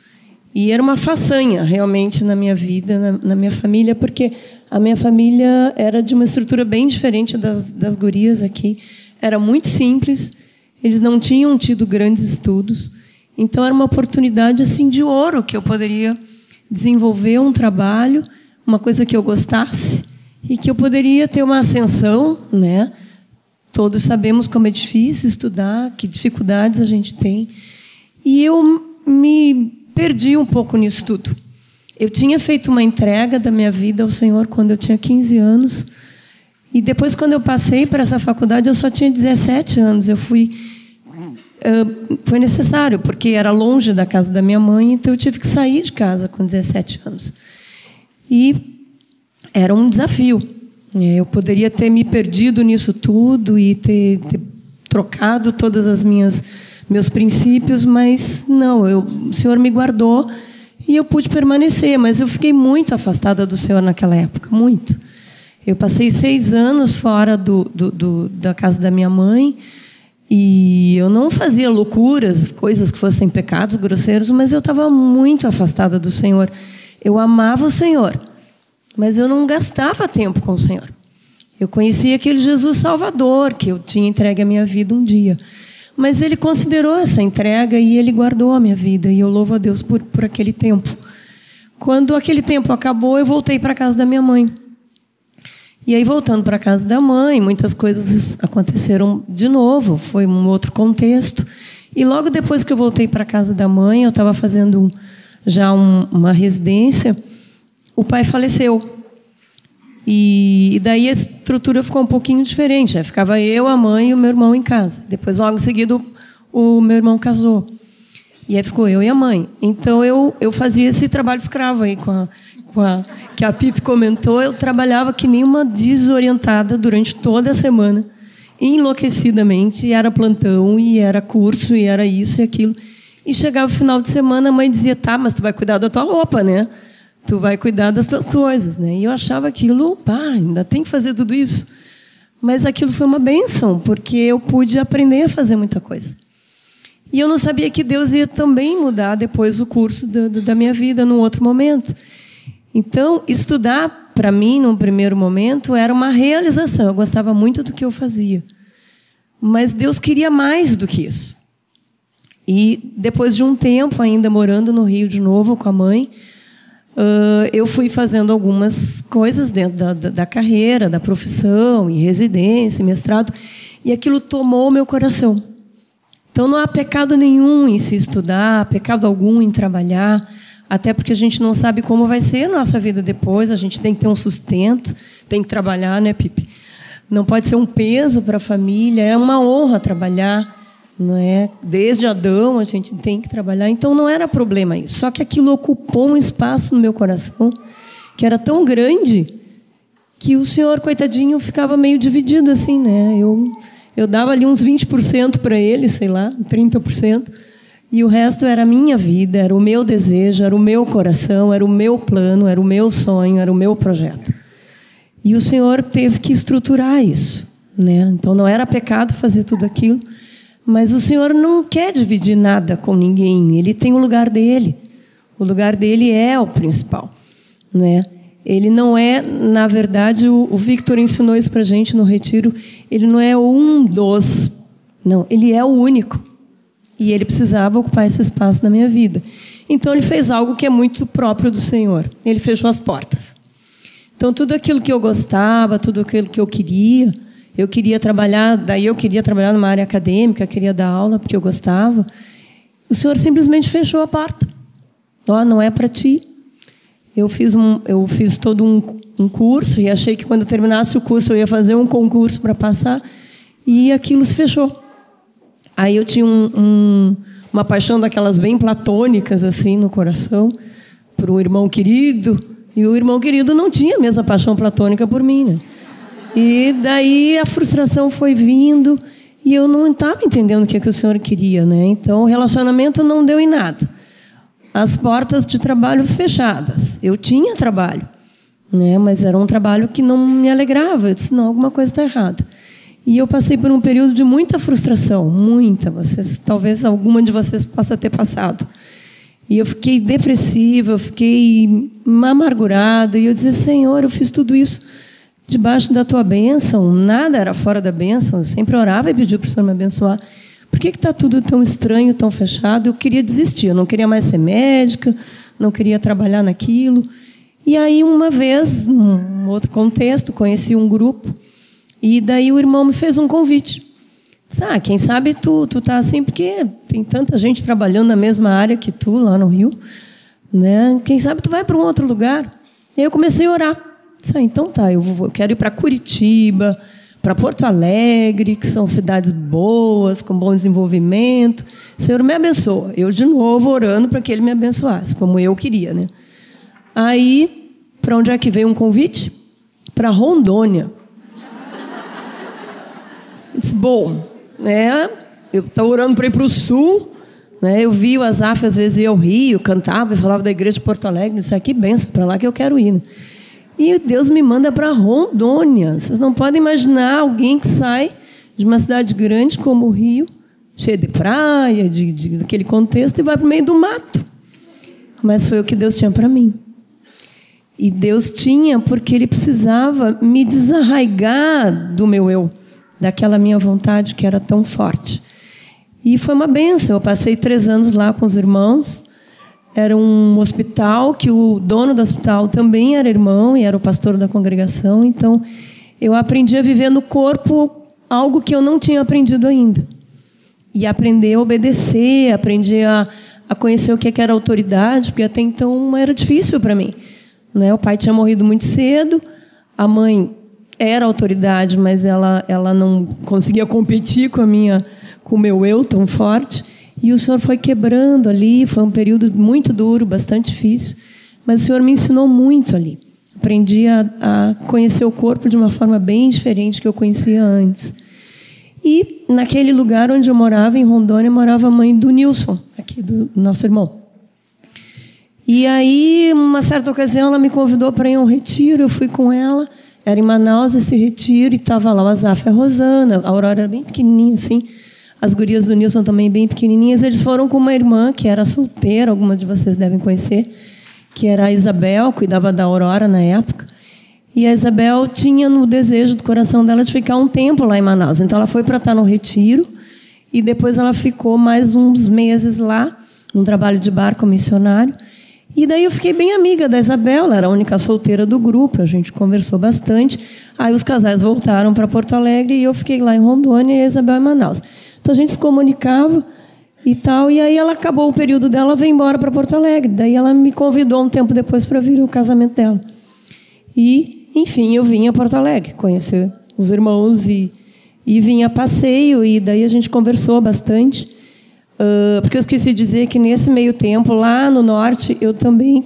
E era uma façanha, realmente, na minha vida, na, na minha família, porque a minha família era de uma estrutura bem diferente das, das gurias aqui. Era muito simples, eles não tinham tido grandes estudos. Então, era uma oportunidade assim de ouro que eu poderia desenvolver um trabalho, uma coisa que eu gostasse e que eu poderia ter uma ascensão, né? Todos sabemos como é difícil estudar, que dificuldades a gente tem. E eu me perdi um pouco nisso tudo. Eu tinha feito uma entrega da minha vida ao Senhor quando eu tinha 15 anos. E depois, quando eu passei para essa faculdade, eu só tinha 17 anos. Eu fui foi necessário, porque era longe da casa da minha mãe, então eu tive que sair de casa com 17 anos. E era um desafio. É, eu poderia ter me perdido nisso tudo e ter, ter trocado todas as minhas meus princípios, mas não, eu, o Senhor me guardou e eu pude permanecer, mas eu fiquei muito afastada do Senhor naquela época, muito. Eu passei seis anos fora do, do, do da casa da minha mãe, e eu não fazia loucuras, coisas que fossem pecados grosseiros, mas eu estava muito afastada do Senhor. Eu amava o Senhor, mas eu não gastava tempo com o Senhor. Eu conhecia aquele Jesus Salvador que eu tinha entregue a minha vida um dia. Mas ele considerou essa entrega e ele guardou a minha vida. E eu louvo a Deus por, por aquele tempo. Quando aquele tempo acabou, eu voltei para a casa da minha mãe. E aí, voltando para casa da mãe, muitas coisas aconteceram de novo, foi um outro contexto. E logo depois que eu voltei para casa da mãe, eu estava fazendo já um, uma residência, o pai faleceu. E, e, daí a estrutura ficou um pouquinho diferente. Né? Ficava eu, a mãe e o meu irmão em casa. Depois, logo em seguida, o meu irmão casou. E aí ficou eu e a mãe. Então eu, eu fazia esse trabalho escravo aí com a, com a que a Pipe comentou, eu trabalhava que nem uma desorientada durante toda a semana, enlouquecidamente, e era plantão, e era curso, e era isso e aquilo. E chegava o final de semana, a mãe dizia: "Tá, mas tu vai cuidar da tua roupa, né? Tu vai cuidar das tuas coisas, né?" E eu achava aquilo, pá, ainda tem que fazer tudo isso. Mas aquilo foi uma benção, porque eu pude aprender a fazer muita coisa. E eu não sabia que Deus ia também mudar depois o curso da, da minha vida, num outro momento. Então, estudar, para mim, num primeiro momento, era uma realização. Eu gostava muito do que eu fazia. Mas Deus queria mais do que isso. E depois de um tempo, ainda morando no Rio de novo com a mãe, eu fui fazendo algumas coisas dentro da, da, da carreira, da profissão, em residência, mestrado, e aquilo tomou meu coração. Então não há pecado nenhum em se estudar, pecado algum em trabalhar até porque a gente não sabe como vai ser a nossa vida depois, a gente tem que ter um sustento, tem que trabalhar, né, Pipe? Não pode ser um peso para a família, é uma honra trabalhar, não é? Desde Adão a gente tem que trabalhar, então não era problema isso. Só que aquilo ocupou um espaço no meu coração que era tão grande que o senhor coitadinho ficava meio dividido assim, né? Eu eu dava ali uns 20% para ele, sei lá, 30%, e o resto era a minha vida, era o meu desejo, era o meu coração, era o meu plano, era o meu sonho, era o meu projeto. E o Senhor teve que estruturar isso, né? Então não era pecado fazer tudo aquilo, mas o Senhor não quer dividir nada com ninguém. Ele tem o lugar dele. O lugar dele é o principal, né? Ele não é, na verdade, o, Victor ensinou isso para gente no retiro. Ele não é um dos, não. Ele é o único. E ele precisava ocupar esse espaço na minha vida. Então ele fez algo que é muito próprio do Senhor. Ele fechou as portas. Então tudo aquilo que eu gostava, tudo aquilo que eu queria, eu queria trabalhar, daí eu queria trabalhar numa área acadêmica, queria dar aula porque eu gostava. O Senhor simplesmente fechou a porta. Ó, oh, não é para ti. Eu fiz, um, eu fiz todo um, um curso e achei que quando terminasse o curso eu ia fazer um concurso para passar e aquilo se fechou. Aí eu tinha um, um, uma paixão daquelas bem platônicas assim no coração para um irmão querido e o irmão querido não tinha a mesma paixão platônica por mim, né? E daí a frustração foi vindo e eu não estava entendendo o que, é que o senhor queria, né? Então o relacionamento não deu em nada as portas de trabalho fechadas. Eu tinha trabalho, né? mas era um trabalho que não me alegrava. Eu disse, não, alguma coisa está errada. E eu passei por um período de muita frustração, muita. Vocês, talvez alguma de vocês possa ter passado. E eu fiquei depressiva, eu fiquei amargurada. E eu dizia, Senhor, eu fiz tudo isso debaixo da tua bênção. Nada era fora da bênção. Eu sempre orava e pedia para o Senhor me abençoar. Por que está tudo tão estranho, tão fechado? Eu queria desistir, eu não queria mais ser médica, não queria trabalhar naquilo. E aí, uma vez, num outro contexto, conheci um grupo, e daí o irmão me fez um convite. Disse, ah, quem sabe tu, tu tá assim, porque tem tanta gente trabalhando na mesma área que tu, lá no Rio. Né? Quem sabe tu vai para um outro lugar. E aí eu comecei a orar. Disse, ah, então tá, eu, vou, eu quero ir para Curitiba, para Porto Alegre, que são cidades boas, com bom desenvolvimento. Senhor, me abençoa. Eu, de novo, orando para que Ele me abençoasse, como eu queria. Né? Aí, para onde é que veio um convite? Para Rondônia. Disse, bom, né, eu estava orando para ir para o sul, né, eu vi o Azaf, às vezes, ia ao Rio, cantava e falava da igreja de Porto Alegre. Disse, ah, que benção, para lá que eu quero ir. Né? E Deus me manda para Rondônia. Vocês não podem imaginar alguém que sai de uma cidade grande como o Rio, cheia de praia, de, de daquele contexto, e vai para o meio do mato. Mas foi o que Deus tinha para mim. E Deus tinha porque Ele precisava me desarraigar do meu eu, daquela minha vontade que era tão forte. E foi uma benção. Eu passei três anos lá com os irmãos. Era um hospital que o dono do hospital também era irmão e era o pastor da congregação. Então, eu aprendi a viver no corpo algo que eu não tinha aprendido ainda. E aprender a obedecer, aprendi a, a conhecer o que era autoridade, porque até então era difícil para mim. Né? O pai tinha morrido muito cedo, a mãe era autoridade, mas ela, ela não conseguia competir com a minha com o meu eu tão forte. E o Senhor foi quebrando ali, foi um período muito duro, bastante difícil, mas o Senhor me ensinou muito ali. Aprendi a, a conhecer o corpo de uma forma bem diferente que eu conhecia antes. E naquele lugar onde eu morava, em Rondônia, morava a mãe do Nilson, aqui do nosso irmão. E aí, uma certa ocasião, ela me convidou para ir a um retiro, eu fui com ela. Era em Manaus esse retiro, e estava lá o Azaf e a Rosana, a Aurora era bem pequenininha assim. As gurias do Nilson também bem pequenininhas. Eles foram com uma irmã que era solteira, algumas de vocês devem conhecer, que era a Isabel, cuidava da Aurora na época. E a Isabel tinha no desejo do coração dela de ficar um tempo lá em Manaus. Então ela foi para estar no retiro e depois ela ficou mais uns meses lá, num trabalho de barco missionário. E daí eu fiquei bem amiga da Isabel, ela era a única solteira do grupo, a gente conversou bastante. Aí os casais voltaram para Porto Alegre e eu fiquei lá em Rondônia e a Isabel em Manaus. Então a gente se comunicava e tal. E aí ela acabou o período dela, veio embora para Porto Alegre. Daí ela me convidou um tempo depois para vir o casamento dela. E, enfim, eu vim a Porto Alegre conhecer os irmãos e e vim a passeio e daí a gente conversou bastante. Uh, porque eu esqueci de dizer que nesse meio tempo, lá no norte, eu também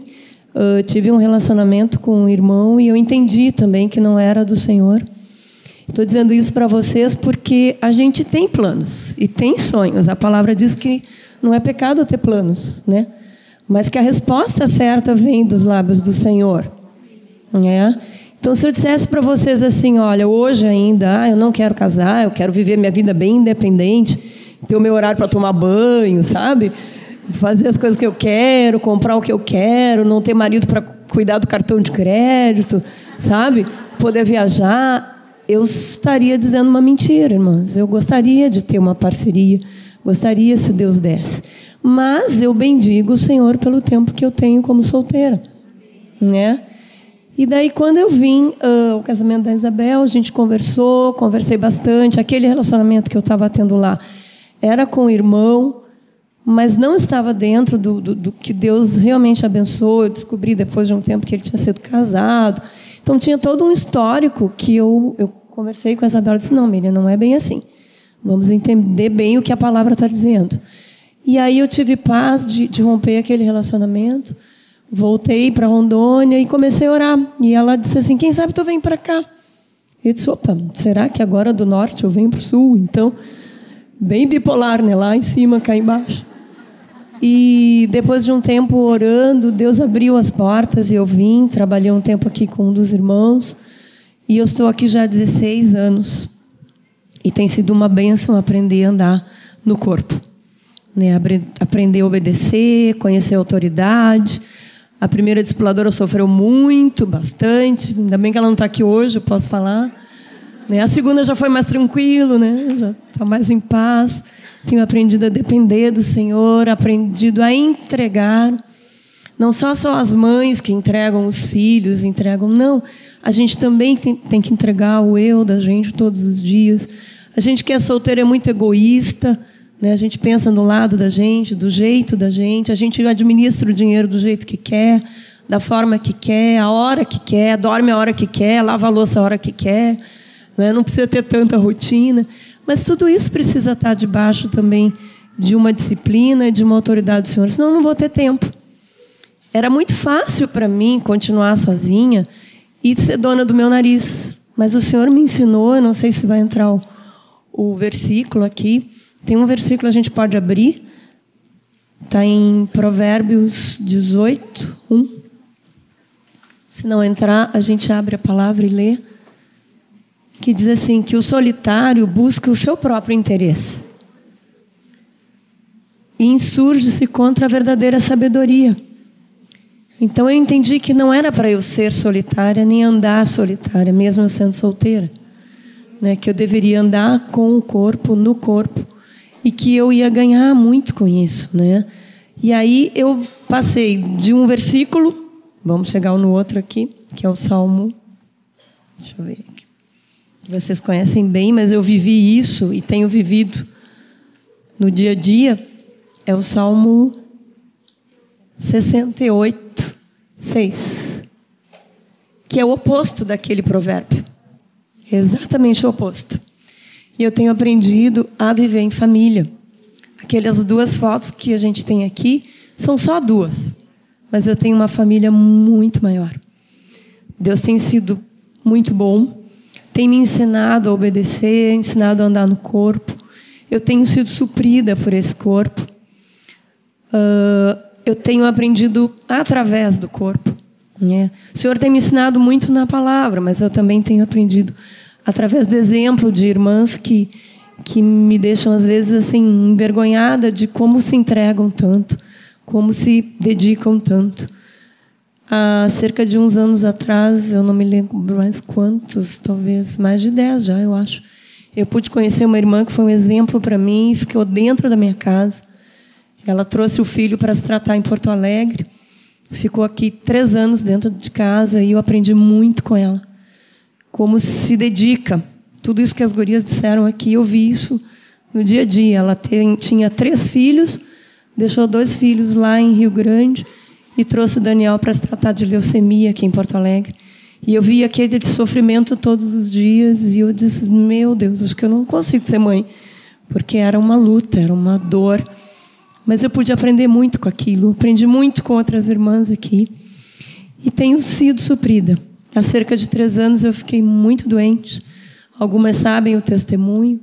uh, tive um relacionamento com um irmão e eu entendi também que não era do Senhor. Estou dizendo isso para vocês porque a gente tem planos e tem sonhos. A palavra diz que não é pecado ter planos, né? Mas que a resposta certa vem dos lábios do Senhor, né? Então, se eu dissesse para vocês assim, olha, hoje ainda, ah, eu não quero casar, eu quero viver minha vida bem independente, ter o meu horário para tomar banho, sabe? Fazer as coisas que eu quero, comprar o que eu quero, não ter marido para cuidar do cartão de crédito, sabe? Poder viajar eu estaria dizendo uma mentira, irmãs. Eu gostaria de ter uma parceria, gostaria se Deus desse. Mas eu bendigo o Senhor pelo tempo que eu tenho como solteira, né? E daí quando eu vim uh, ao casamento da Isabel, a gente conversou, conversei bastante. Aquele relacionamento que eu estava tendo lá era com o irmão, mas não estava dentro do, do, do que Deus realmente abençoou. Eu descobri depois de um tempo que ele tinha sido casado. Então tinha todo um histórico que eu, eu conversei com a Isabela e disse: não, Miriam, não é bem assim. Vamos entender bem o que a palavra está dizendo. E aí eu tive paz de, de romper aquele relacionamento. Voltei para Rondônia e comecei a orar. E ela disse assim: quem sabe tu vem para cá? Eu disse: opa, será que agora do norte eu venho para o sul? Então, bem bipolar, né? Lá em cima, cá embaixo. E depois de um tempo orando, Deus abriu as portas e eu vim. Trabalhei um tempo aqui com um dos irmãos. E eu estou aqui já há 16 anos. E tem sido uma bênção aprender a andar no corpo. Né? Aprender a obedecer, conhecer a autoridade. A primeira discipuladora sofreu muito, bastante. Ainda bem que ela não está aqui hoje, eu posso falar. Né? A segunda já foi mais tranquilo, né? já está mais em paz. Tenho aprendido a depender do Senhor, aprendido a entregar. Não só só as mães que entregam os filhos, entregam, não. A gente também tem, tem que entregar o eu da gente todos os dias. A gente que é solteiro é muito egoísta, né? a gente pensa no lado da gente, do jeito da gente, a gente administra o dinheiro do jeito que quer, da forma que quer, a hora que quer, dorme a hora que quer, lava a louça a hora que quer. Né? Não precisa ter tanta rotina. Mas tudo isso precisa estar debaixo também de uma disciplina, de uma autoridade do Senhor, senão eu não vou ter tempo. Era muito fácil para mim continuar sozinha e ser dona do meu nariz. Mas o Senhor me ensinou, eu não sei se vai entrar o, o versículo aqui. Tem um versículo a gente pode abrir. Está em Provérbios 18, 1. Se não entrar, a gente abre a palavra e lê que diz assim: que o solitário busca o seu próprio interesse e insurge-se contra a verdadeira sabedoria. Então eu entendi que não era para eu ser solitária nem andar solitária, mesmo eu sendo solteira, né? Que eu deveria andar com o corpo, no corpo, e que eu ia ganhar muito com isso, né? E aí eu passei de um versículo, vamos chegar no outro aqui, que é o Salmo. Deixa eu ver vocês conhecem bem, mas eu vivi isso e tenho vivido no dia a dia, é o Salmo 68, 6, que é o oposto daquele provérbio. exatamente o oposto. E eu tenho aprendido a viver em família. Aquelas duas fotos que a gente tem aqui são só duas, mas eu tenho uma família muito maior. Deus tem sido muito bom tem me ensinado a obedecer, ensinado a andar no corpo. Eu tenho sido suprida por esse corpo. Uh, eu tenho aprendido através do corpo. Né? O Senhor tem me ensinado muito na palavra, mas eu também tenho aprendido através do exemplo de irmãs que que me deixam às vezes assim envergonhada de como se entregam tanto, como se dedicam tanto. Há cerca de uns anos atrás, eu não me lembro mais quantos, talvez mais de dez já, eu acho. Eu pude conhecer uma irmã que foi um exemplo para mim, ficou dentro da minha casa. Ela trouxe o filho para se tratar em Porto Alegre. Ficou aqui três anos dentro de casa e eu aprendi muito com ela. Como se dedica. Tudo isso que as gurias disseram aqui, eu vi isso no dia a dia. Ela tem, tinha três filhos, deixou dois filhos lá em Rio Grande e trouxe o Daniel para se tratar de leucemia aqui em Porto Alegre. E eu via aquele sofrimento todos os dias e eu disse: Meu Deus, acho que eu não consigo ser mãe, porque era uma luta, era uma dor. Mas eu pude aprender muito com aquilo, aprendi muito com outras irmãs aqui e tenho sido suprida. Há cerca de três anos eu fiquei muito doente. Algumas sabem o testemunho.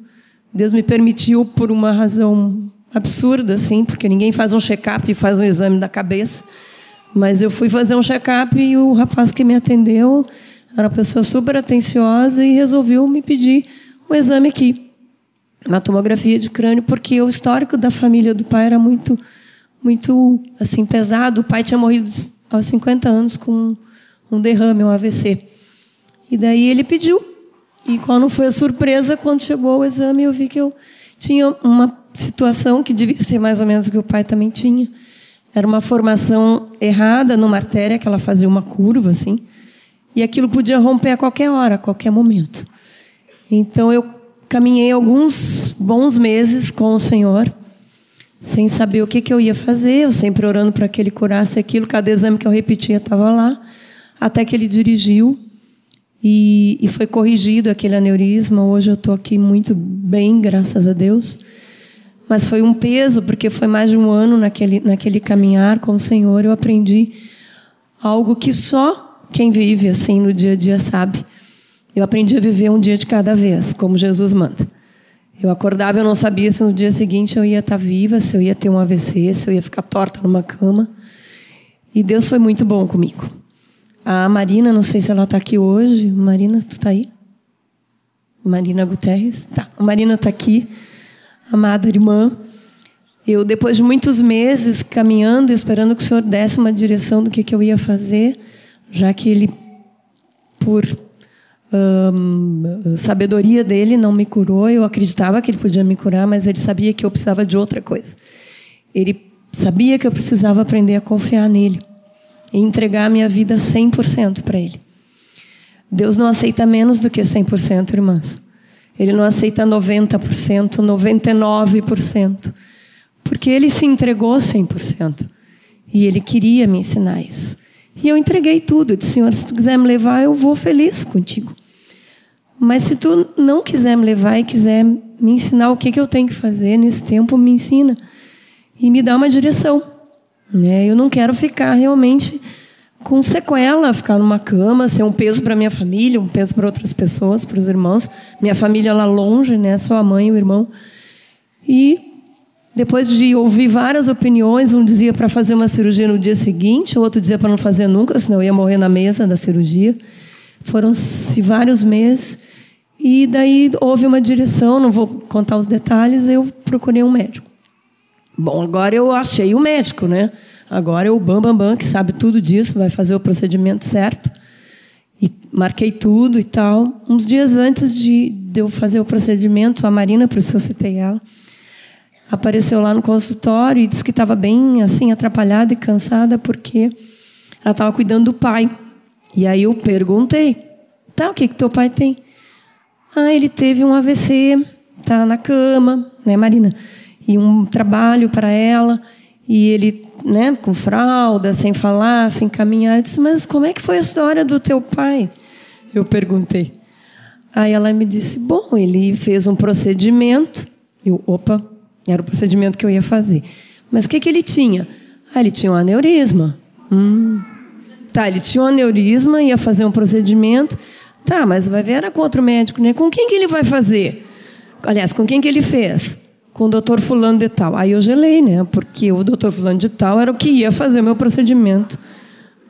Deus me permitiu por uma razão absurda, assim, porque ninguém faz um check-up e faz um exame da cabeça. Mas eu fui fazer um check-up e o rapaz que me atendeu era uma pessoa super atenciosa e resolveu me pedir um exame aqui, uma tomografia de crânio, porque o histórico da família do pai era muito, muito assim pesado. O pai tinha morrido aos 50 anos com um derrame, um AVC. E daí ele pediu. E quando foi a surpresa, quando chegou o exame, eu vi que eu tinha uma situação que devia ser mais ou menos o que o pai também tinha. Era uma formação errada numa artéria, que ela fazia uma curva, assim. E aquilo podia romper a qualquer hora, a qualquer momento. Então eu caminhei alguns bons meses com o Senhor, sem saber o que, que eu ia fazer, eu sempre orando para que Ele curasse aquilo. Cada exame que eu repetia estava lá, até que Ele dirigiu e, e foi corrigido aquele aneurisma. Hoje eu estou aqui muito bem, graças a Deus mas foi um peso, porque foi mais de um ano naquele, naquele caminhar com o Senhor. Eu aprendi algo que só quem vive assim no dia a dia sabe. Eu aprendi a viver um dia de cada vez, como Jesus manda. Eu acordava, eu não sabia se no dia seguinte eu ia estar viva, se eu ia ter um AVC, se eu ia ficar torta numa cama. E Deus foi muito bom comigo. A Marina, não sei se ela está aqui hoje. Marina, tu está aí? Marina Guterres? Tá. A Marina está aqui amada irmã. Eu, depois de muitos meses caminhando, esperando que o Senhor desse uma direção do que, que eu ia fazer, já que Ele, por hum, sabedoria dele, não me curou. Eu acreditava que Ele podia me curar, mas Ele sabia que eu precisava de outra coisa. Ele sabia que eu precisava aprender a confiar nele e entregar a minha vida 100% para Ele. Deus não aceita menos do que 100%, irmãs. Ele não aceita 90%, 99%. Porque ele se entregou 100%. E ele queria me ensinar isso. E eu entreguei tudo. Eu disse, Senhor, se tu quiser me levar, eu vou feliz contigo. Mas se tu não quiser me levar e quiser me ensinar o que, que eu tenho que fazer nesse tempo, me ensina. E me dá uma direção. Né? Eu não quero ficar realmente com sequela, ficar numa cama, ser um peso para minha família, um peso para outras pessoas, para os irmãos. Minha família lá longe, né? Só a mãe e o irmão. E depois de ouvir várias opiniões, um dizia para fazer uma cirurgia no dia seguinte, o outro dizia para não fazer nunca, senão eu ia morrer na mesa da cirurgia. Foram-se vários meses. E daí houve uma direção, não vou contar os detalhes, eu procurei um médico. Bom, agora eu achei o médico, né? Agora é o Bam Bam Bam, que sabe tudo disso, vai fazer o procedimento certo. E marquei tudo e tal. Uns dias antes de, de eu fazer o procedimento, a Marina, por isso eu citei ela, apareceu lá no consultório e disse que estava bem assim atrapalhada e cansada porque ela estava cuidando do pai. E aí eu perguntei: "Tá, o que que teu pai tem?" "Ah, ele teve um AVC, tá na cama, né, Marina? E um trabalho para ela." E ele, né, com fralda, sem falar, sem caminhar. Eu disse, mas como é que foi a história do teu pai? Eu perguntei. Aí ela me disse, bom, ele fez um procedimento. Eu, opa, era o procedimento que eu ia fazer. Mas o que, que ele tinha? Ah, ele tinha um aneurisma. Hum. Tá, ele tinha um aneurisma, ia fazer um procedimento. Tá, mas vai ver, era com outro médico, né? Com quem que ele vai fazer? Aliás, com quem que ele fez? Com o doutor fulano de tal. Aí eu gelei, né? Porque o doutor fulano de tal era o que ia fazer o meu procedimento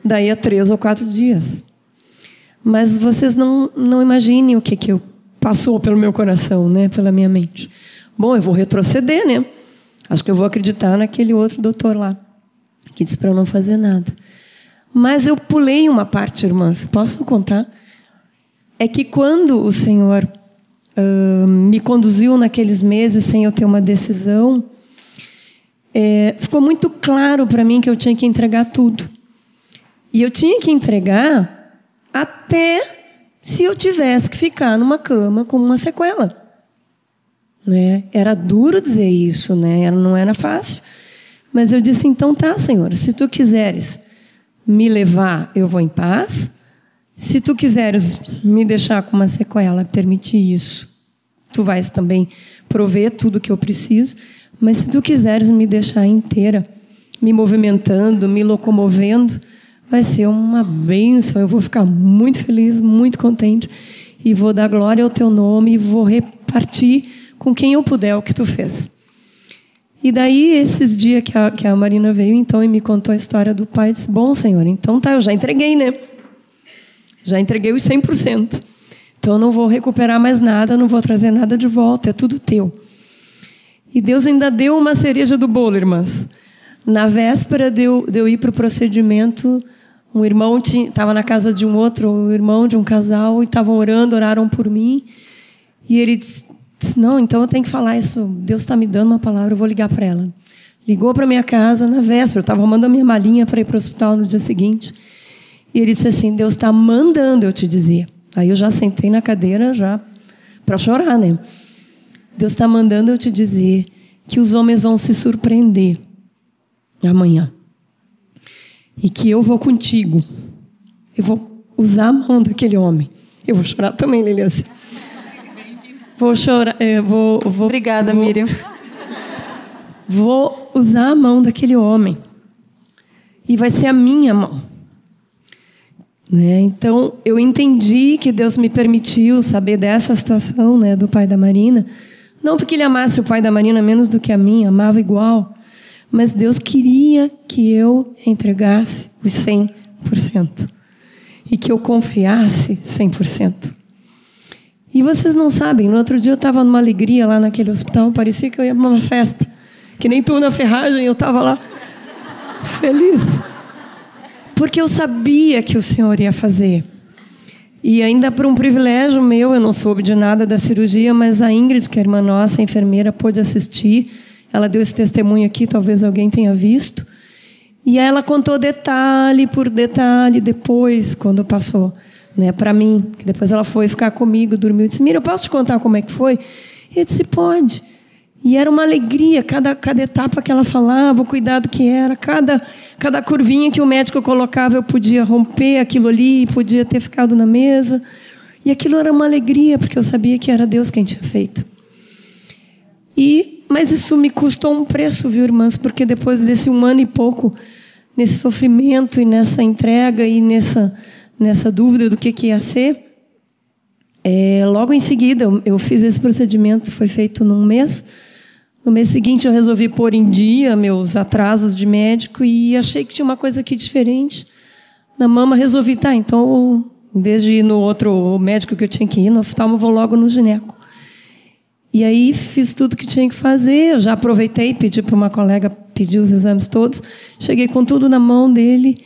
daí a três ou quatro dias. Mas vocês não, não imaginem o que, que eu passou pelo meu coração, né? Pela minha mente. Bom, eu vou retroceder, né? Acho que eu vou acreditar naquele outro doutor lá, que disse para eu não fazer nada. Mas eu pulei uma parte, irmãs. Posso contar? É que quando o Senhor me conduziu naqueles meses sem eu ter uma decisão, é, ficou muito claro para mim que eu tinha que entregar tudo. E eu tinha que entregar até se eu tivesse que ficar numa cama com uma sequela. Né? Era duro dizer isso, né? não era fácil. Mas eu disse: então tá, Senhor, se tu quiseres me levar, eu vou em paz. Se tu quiseres me deixar com uma sequela, permitir isso, tu vais também prover tudo que eu preciso, mas se tu quiseres me deixar inteira, me movimentando, me locomovendo, vai ser uma bênção. Eu vou ficar muito feliz, muito contente e vou dar glória ao teu nome e vou repartir com quem eu puder o que tu fez. E daí, esses dias que a, que a Marina veio, então, e me contou a história do pai, eu disse: Bom, senhor, então tá, eu já entreguei, né? Já entreguei os 100%. Então, eu não vou recuperar mais nada, não vou trazer nada de volta, é tudo teu. E Deus ainda deu uma cereja do bolo, irmãs. Na véspera de eu, de eu ir para o procedimento, um irmão estava na casa de um outro um irmão de um casal e estavam orando, oraram por mim. E ele disse: Não, então eu tenho que falar isso. Deus está me dando uma palavra, eu vou ligar para ela. Ligou para minha casa na véspera, eu estava arrumando a minha malinha para ir para o hospital no dia seguinte. E ele disse assim: Deus está mandando, eu te dizia. Aí eu já sentei na cadeira já para chorar, né? Deus está mandando eu te dizer que os homens vão se surpreender amanhã. E que eu vou contigo. Eu vou usar a mão daquele homem. Eu vou chorar também, Lilian. Vou chorar. É, vou, vou, Obrigada, vou, Miriam. Vou usar a mão daquele homem. E vai ser a minha mão. Né? Então, eu entendi que Deus me permitiu saber dessa situação né, do pai da Marina. Não porque ele amasse o pai da Marina menos do que a mim, amava igual. Mas Deus queria que eu entregasse os 100%. E que eu confiasse 100%. E vocês não sabem, no outro dia eu estava numa alegria lá naquele hospital, parecia que eu ia para uma festa. Que nem tu na ferragem, eu estava lá feliz. Porque eu sabia que o Senhor ia fazer. E ainda por um privilégio meu, eu não soube de nada da cirurgia, mas a Ingrid, que é irmã nossa, a enfermeira, pôde assistir. Ela deu esse testemunho aqui, talvez alguém tenha visto. E ela contou detalhe por detalhe depois, quando passou né, para mim. Depois ela foi ficar comigo, dormiu. Eu disse: Mira, eu posso te contar como é que foi? Eu disse: Pode. E era uma alegria, cada, cada etapa que ela falava, o cuidado que era, cada, cada curvinha que o médico colocava, eu podia romper aquilo ali, podia ter ficado na mesa. E aquilo era uma alegria, porque eu sabia que era Deus quem tinha feito. E, mas isso me custou um preço, viu, irmãs? Porque depois desse um ano e pouco, nesse sofrimento e nessa entrega e nessa, nessa dúvida do que, que ia ser, é, logo em seguida eu, eu fiz esse procedimento, foi feito num mês. No mês seguinte, eu resolvi pôr em dia meus atrasos de médico e achei que tinha uma coisa aqui diferente. Na mama, resolvi, tá, então, em vez de ir no outro médico que eu tinha que ir, no oftalmo, vou logo no gineco. E aí fiz tudo que tinha que fazer. Eu já aproveitei, pedi para uma colega pedir os exames todos. Cheguei com tudo na mão dele.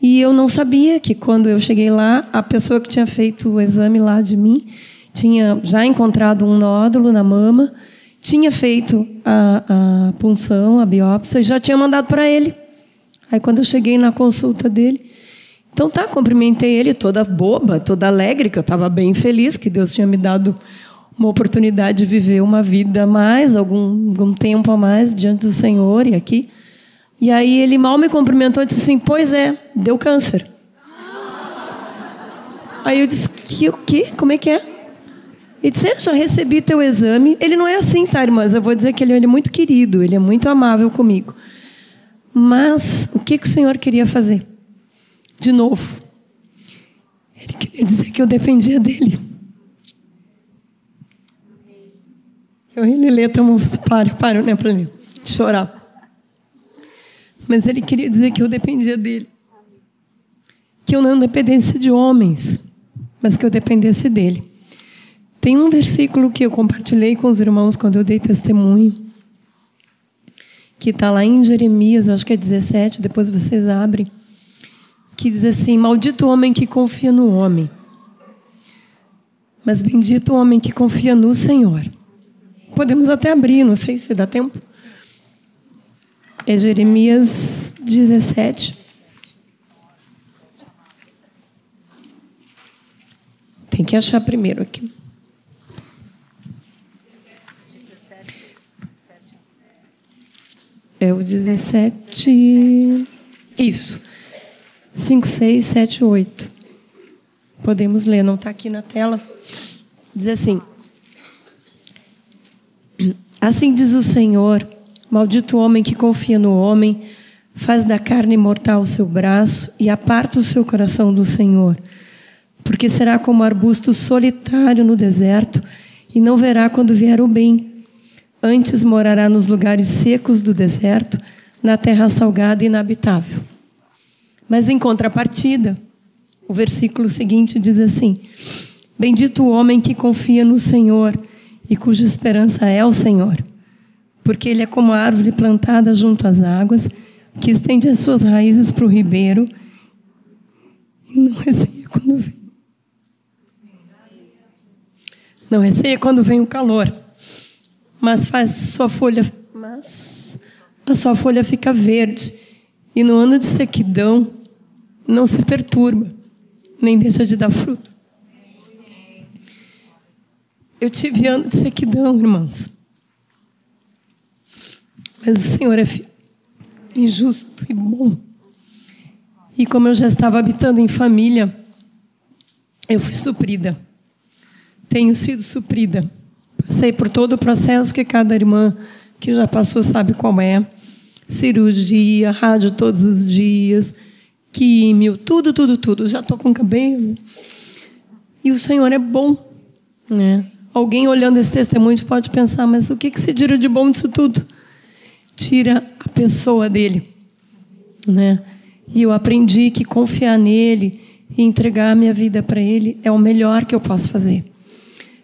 E eu não sabia que quando eu cheguei lá, a pessoa que tinha feito o exame lá de mim tinha já encontrado um nódulo na mama tinha feito a, a punção, a biópsia, e já tinha mandado para ele. Aí, quando eu cheguei na consulta dele, então tá, cumprimentei ele toda boba, toda alegre, que eu estava bem feliz que Deus tinha me dado uma oportunidade de viver uma vida a mais, algum, algum tempo a mais diante do Senhor e aqui. E aí ele mal me cumprimentou e disse assim: Pois é, deu câncer. Aí eu disse: Que o quê? Como é que é? Ele disse: Eu já recebi teu exame. Ele não é assim, tá, irmãs? Eu vou dizer que ele, ele é muito querido, ele é muito amável comigo. Mas o que, que o Senhor queria fazer? De novo. Ele queria dizer que eu dependia dele. Eu e Lelê estamos. Para, para, né, para mim. Chorar. Mas ele queria dizer que eu dependia dele. Que eu não dependesse de homens, mas que eu dependesse dele. Tem um versículo que eu compartilhei com os irmãos quando eu dei testemunho, que está lá em Jeremias, eu acho que é 17, depois vocês abrem, que diz assim: Maldito o homem que confia no homem, mas bendito o homem que confia no Senhor. Podemos até abrir, não sei se dá tempo. É Jeremias 17. Tem que achar primeiro aqui. É o 17. Isso. 5, 6, 7, 8. podemos ler, não está aqui na tela. Diz assim: Assim diz o Senhor: Maldito homem que confia no homem, faz da carne mortal o seu braço e aparta o seu coração do Senhor. Porque será como arbusto solitário no deserto e não verá quando vier o bem. Antes morará nos lugares secos do deserto, na terra salgada e inabitável. Mas em contrapartida, o versículo seguinte diz assim: Bendito o homem que confia no Senhor e cuja esperança é o Senhor, porque ele é como a árvore plantada junto às águas, que estende as suas raízes para o ribeiro e não receia quando vem. Não receia quando vem o calor, mas faz sua folha, mas a sua folha fica verde e no ano de sequidão não se perturba, nem deixa de dar fruto. Eu tive ano de sequidão, irmãos. Mas o Senhor é injusto e bom. E como eu já estava habitando em família, eu fui suprida. Tenho sido suprida. Passei por todo o processo que cada irmã que já passou sabe qual é. Cirurgia, rádio todos os dias, químio, tudo, tudo, tudo. Já estou com cabelo. E o Senhor é bom. Né? Alguém olhando esse testemunho pode pensar, mas o que, que se tira de bom disso tudo? Tira a pessoa dele. Né? E eu aprendi que confiar nele e entregar minha vida para ele é o melhor que eu posso fazer.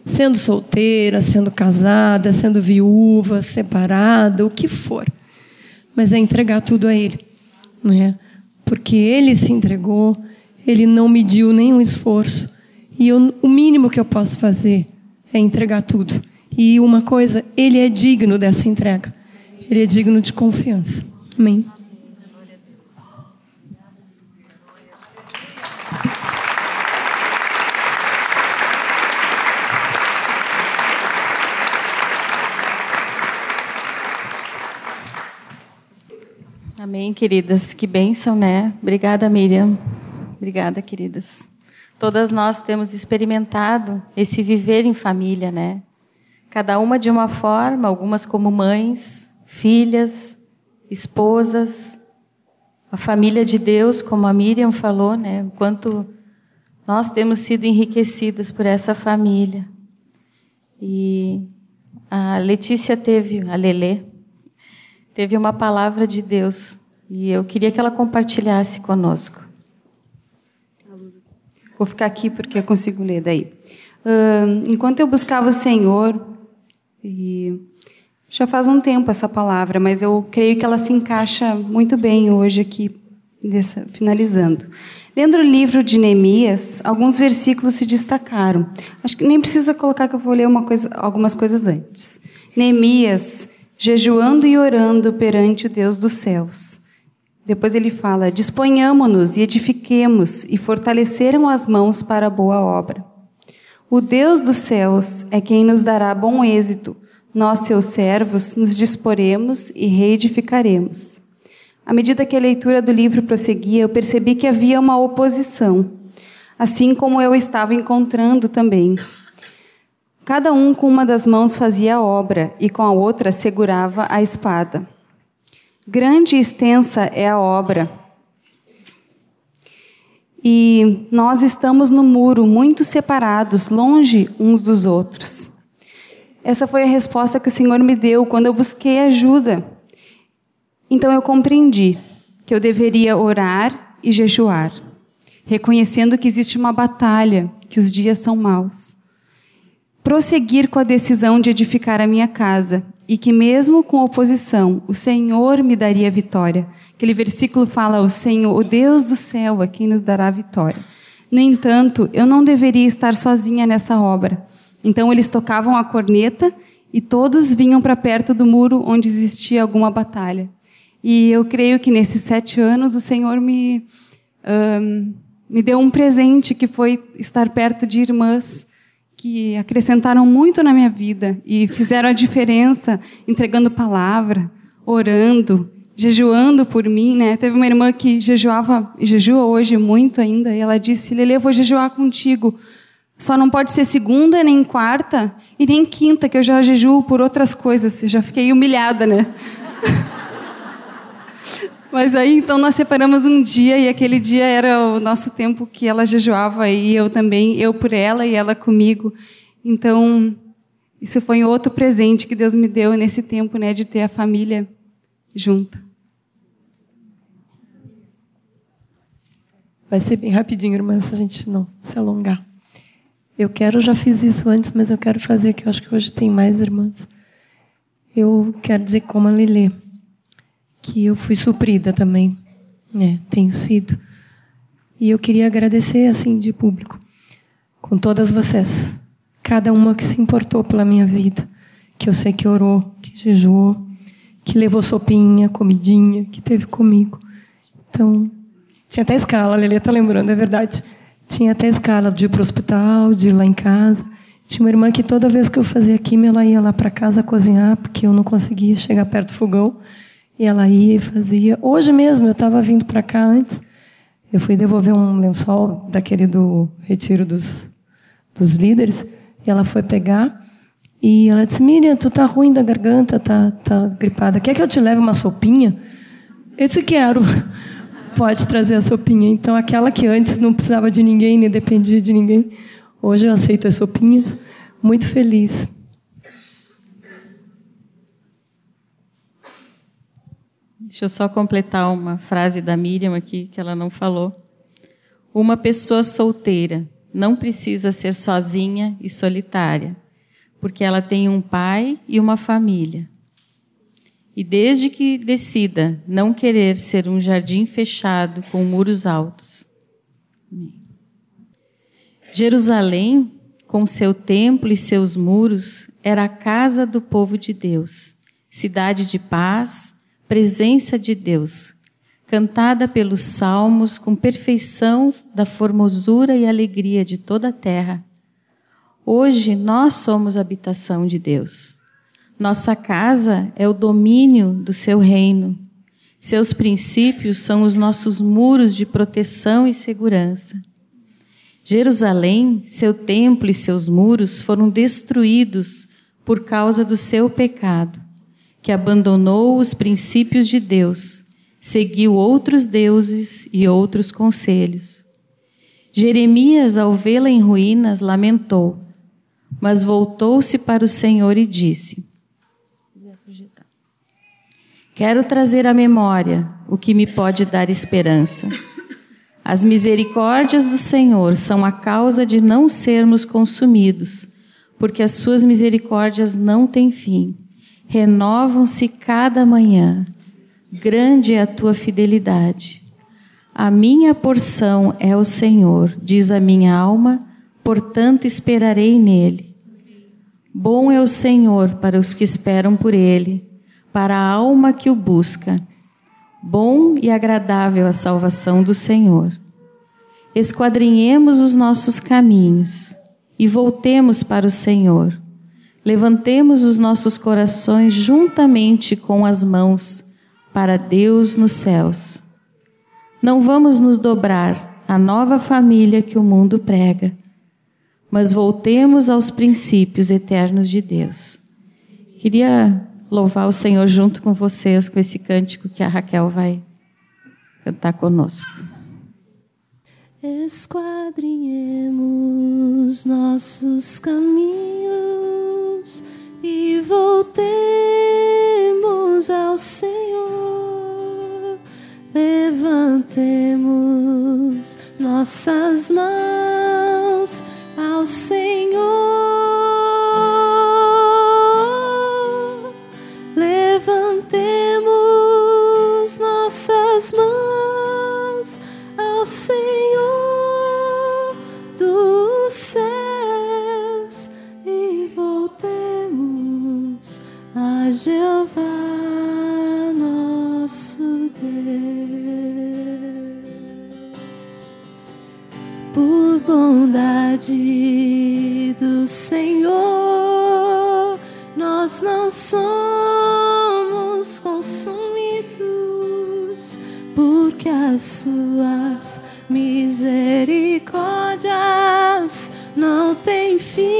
Sendo solteira, sendo casada, sendo viúva, separada, o que for. Mas é entregar tudo a ele. Né? Porque ele se entregou, ele não mediu nenhum esforço. E eu, o mínimo que eu posso fazer é entregar tudo. E uma coisa, ele é digno dessa entrega. Ele é digno de confiança. Amém. Amém, queridas. Que bênção, né? Obrigada, Miriam. Obrigada, queridas. Todas nós temos experimentado esse viver em família, né? Cada uma de uma forma, algumas como mães, filhas, esposas, a família de Deus, como a Miriam falou, né? O quanto nós temos sido enriquecidas por essa família. E a Letícia teve, a Lelê, teve uma palavra de Deus e eu queria que ela compartilhasse conosco. Vou ficar aqui porque eu consigo ler daí. Uh, enquanto eu buscava o Senhor, e já faz um tempo essa palavra, mas eu creio que ela se encaixa muito bem hoje aqui, dessa, finalizando. Lendo o livro de Neemias, alguns versículos se destacaram. Acho que nem precisa colocar que eu vou ler coisa, algumas coisas antes. Neemias, jejuando e orando perante o Deus dos céus. Depois ele fala: disponhamo-nos e edifiquemos e fortaleceram as mãos para a boa obra. O Deus dos céus é quem nos dará bom êxito. Nós, seus servos, nos disporemos e reedificaremos. À medida que a leitura do livro prosseguia, eu percebi que havia uma oposição, assim como eu estava encontrando também. Cada um com uma das mãos fazia a obra e com a outra segurava a espada. Grande e extensa é a obra. E nós estamos no muro, muito separados, longe uns dos outros. Essa foi a resposta que o Senhor me deu quando eu busquei ajuda. Então eu compreendi que eu deveria orar e jejuar, reconhecendo que existe uma batalha, que os dias são maus. Prosseguir com a decisão de edificar a minha casa e que mesmo com oposição, o Senhor me daria vitória. Aquele versículo fala: "O Senhor, o Deus do céu, é quem nos dará vitória". No entanto, eu não deveria estar sozinha nessa obra. Então eles tocavam a corneta e todos vinham para perto do muro onde existia alguma batalha. E eu creio que nesses sete anos o Senhor me um, me deu um presente que foi estar perto de irmãs que acrescentaram muito na minha vida e fizeram a diferença entregando palavra, orando jejuando por mim, né? Teve uma irmã que jejuava, jejua hoje muito ainda, e ela disse: Lele, eu vou jejuar contigo. Só não pode ser segunda, nem quarta e nem quinta, que eu já jejuo por outras coisas. Eu já fiquei humilhada, né? [laughs] Mas aí então nós separamos um dia e aquele dia era o nosso tempo que ela jejuava e eu também, eu por ela e ela comigo. Então isso foi outro presente que Deus me deu nesse tempo, né, de ter a família junta. Vai ser bem rapidinho, irmã, se a gente não se alongar. Eu quero, já fiz isso antes, mas eu quero fazer que eu acho que hoje tem mais irmãs. Eu quero dizer como a Lelê que eu fui suprida também, né? Tenho sido. E eu queria agradecer assim de público com todas vocês, cada uma que se importou pela minha vida, que eu sei que orou, que jejuou, que levou sopinha, comidinha, que teve comigo. Então, tinha até escala, a Lelê está lembrando, é verdade. Tinha até escala de ir para o hospital, de ir lá em casa. Tinha uma irmã que toda vez que eu fazia químio, ela ia lá para casa cozinhar, porque eu não conseguia chegar perto do fogão. E ela ia e fazia. Hoje mesmo, eu estava vindo para cá antes. Eu fui devolver um lençol daquele do retiro dos, dos líderes. E ela foi pegar. E ela disse: Miriam, tu tá ruim da garganta, tá, tá gripada. Quer que eu te leve uma sopinha? Eu disse: Quero. [laughs] Pode trazer a sopinha. Então, aquela que antes não precisava de ninguém, nem dependia de ninguém. Hoje eu aceito as sopinhas. Muito feliz. Deixa eu só completar uma frase da Miriam aqui que ela não falou. Uma pessoa solteira não precisa ser sozinha e solitária, porque ela tem um pai e uma família. E desde que decida não querer ser um jardim fechado com muros altos. Jerusalém, com seu templo e seus muros, era a casa do povo de Deus, cidade de paz presença de Deus, cantada pelos salmos com perfeição da formosura e alegria de toda a terra. Hoje nós somos habitação de Deus. Nossa casa é o domínio do seu reino. Seus princípios são os nossos muros de proteção e segurança. Jerusalém, seu templo e seus muros foram destruídos por causa do seu pecado que abandonou os princípios de Deus, seguiu outros deuses e outros conselhos. Jeremias, ao vê-la em ruínas, lamentou, mas voltou-se para o Senhor e disse: Quero trazer à memória o que me pode dar esperança. As misericórdias do Senhor são a causa de não sermos consumidos, porque as suas misericórdias não têm fim renovam-se cada manhã. Grande é a tua fidelidade. A minha porção é o Senhor, diz a minha alma, portanto esperarei nele. Bom é o Senhor para os que esperam por ele, para a alma que o busca. Bom e agradável a salvação do Senhor. Esquadrinhemos os nossos caminhos e voltemos para o Senhor Levantemos os nossos corações juntamente com as mãos para Deus nos céus. Não vamos nos dobrar à nova família que o mundo prega, mas voltemos aos princípios eternos de Deus. Queria louvar o Senhor junto com vocês com esse cântico que a Raquel vai cantar conosco. Esquadrinhemos nossos caminhos e voltemos ao Senhor. Levantemos nossas mãos ao Senhor. Não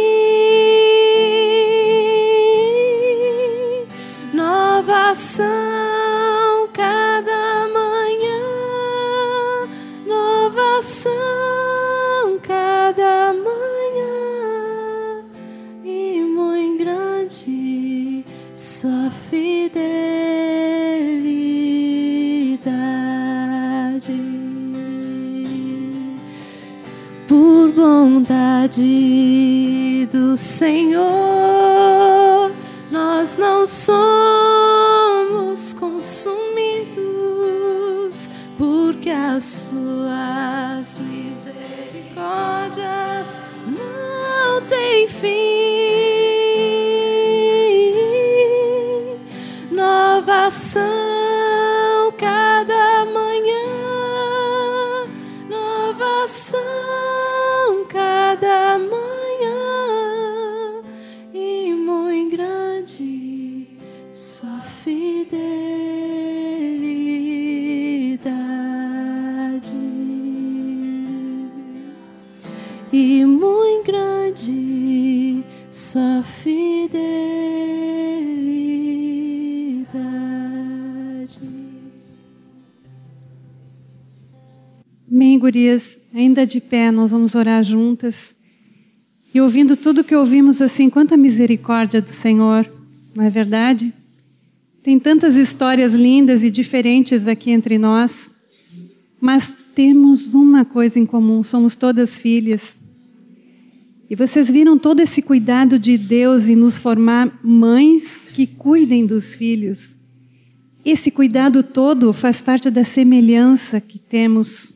Ainda de pé, nós vamos orar juntas. E ouvindo tudo que ouvimos assim, quanta misericórdia do Senhor, não é verdade? Tem tantas histórias lindas e diferentes aqui entre nós, mas temos uma coisa em comum: somos todas filhas. E vocês viram todo esse cuidado de Deus em nos formar mães que cuidem dos filhos. Esse cuidado todo faz parte da semelhança que temos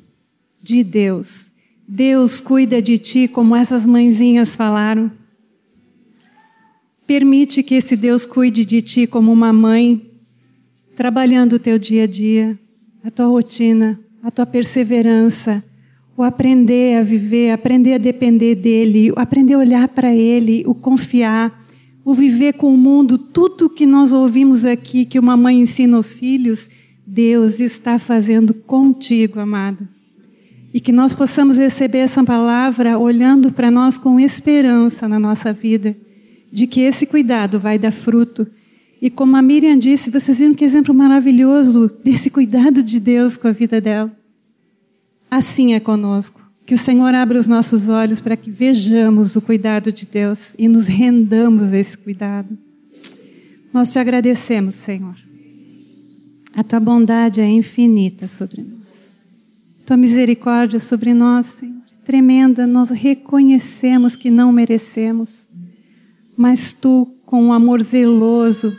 de Deus. Deus cuida de ti como essas mãezinhas falaram. Permite que esse Deus cuide de ti como uma mãe, trabalhando o teu dia a dia, a tua rotina, a tua perseverança, o aprender a viver, aprender a depender dele, o aprender a olhar para ele, o confiar, o viver com o mundo, tudo que nós ouvimos aqui que uma mãe ensina aos filhos, Deus está fazendo contigo, amada. E que nós possamos receber essa palavra olhando para nós com esperança na nossa vida, de que esse cuidado vai dar fruto. E como a Miriam disse, vocês viram que exemplo maravilhoso desse cuidado de Deus com a vida dela. Assim é conosco. Que o Senhor abra os nossos olhos para que vejamos o cuidado de Deus e nos rendamos a esse cuidado. Nós te agradecemos, Senhor. A tua bondade é infinita sobre nós. Tua misericórdia sobre nós, Senhor, é tremenda. Nós reconhecemos que não merecemos, mas tu, com um amor zeloso,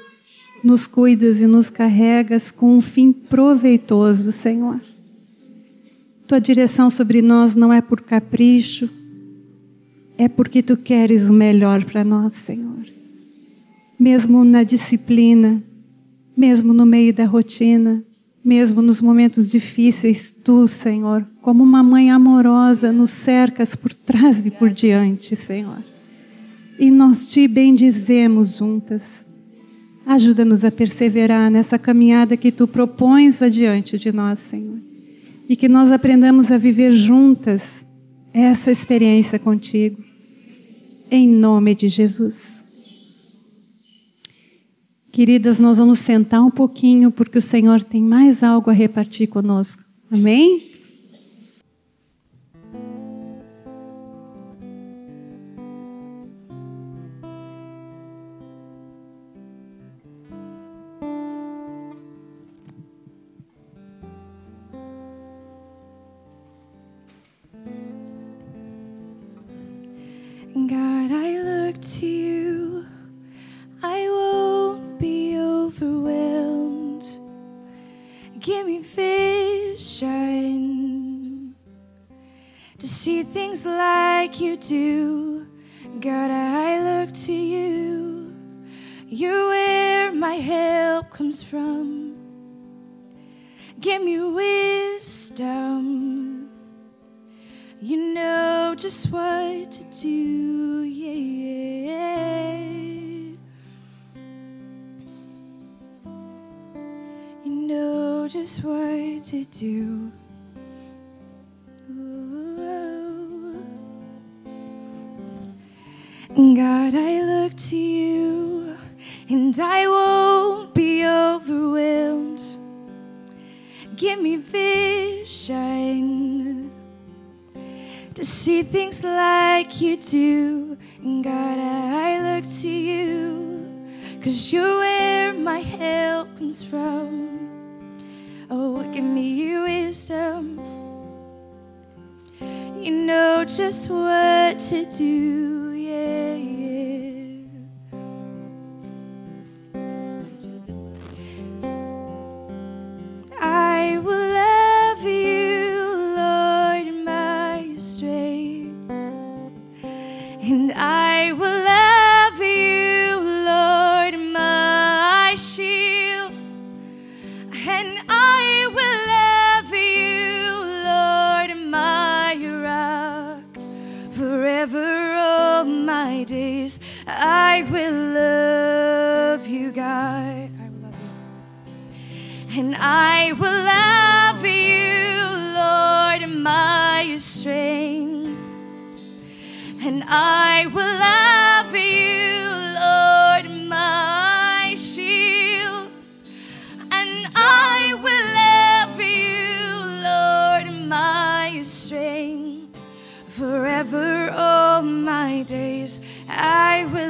nos cuidas e nos carregas com um fim proveitoso, Senhor. Tua direção sobre nós não é por capricho, é porque tu queres o melhor para nós, Senhor. Mesmo na disciplina, mesmo no meio da rotina, mesmo nos momentos difíceis, tu, Senhor, como uma mãe amorosa, nos cercas por trás e por diante, Senhor. E nós te bendizemos juntas. Ajuda-nos a perseverar nessa caminhada que tu propões adiante de nós, Senhor. E que nós aprendamos a viver juntas essa experiência contigo. Em nome de Jesus. Queridas, nós vamos sentar um pouquinho porque o Senhor tem mais algo a repartir conosco. Amém? Like you do. God, I look to you. You're where my help comes from. Give me wisdom. You know just what to do, yeah. You know just what to do. God, I look to you and I won't be overwhelmed. Give me vision to see things like you do. And God, I look to you because you're where my help comes from. Oh, give me your wisdom. You know just what to do. I will.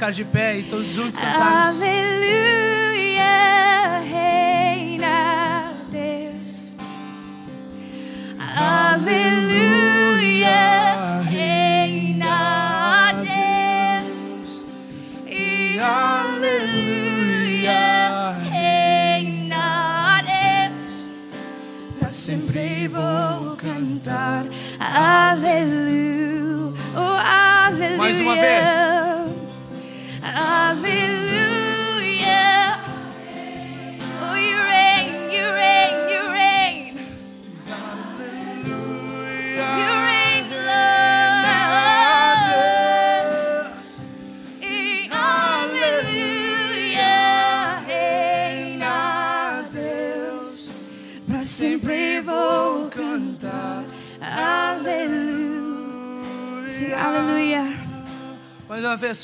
colocar de pé e todos juntos ah, cantarmos.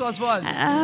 course was.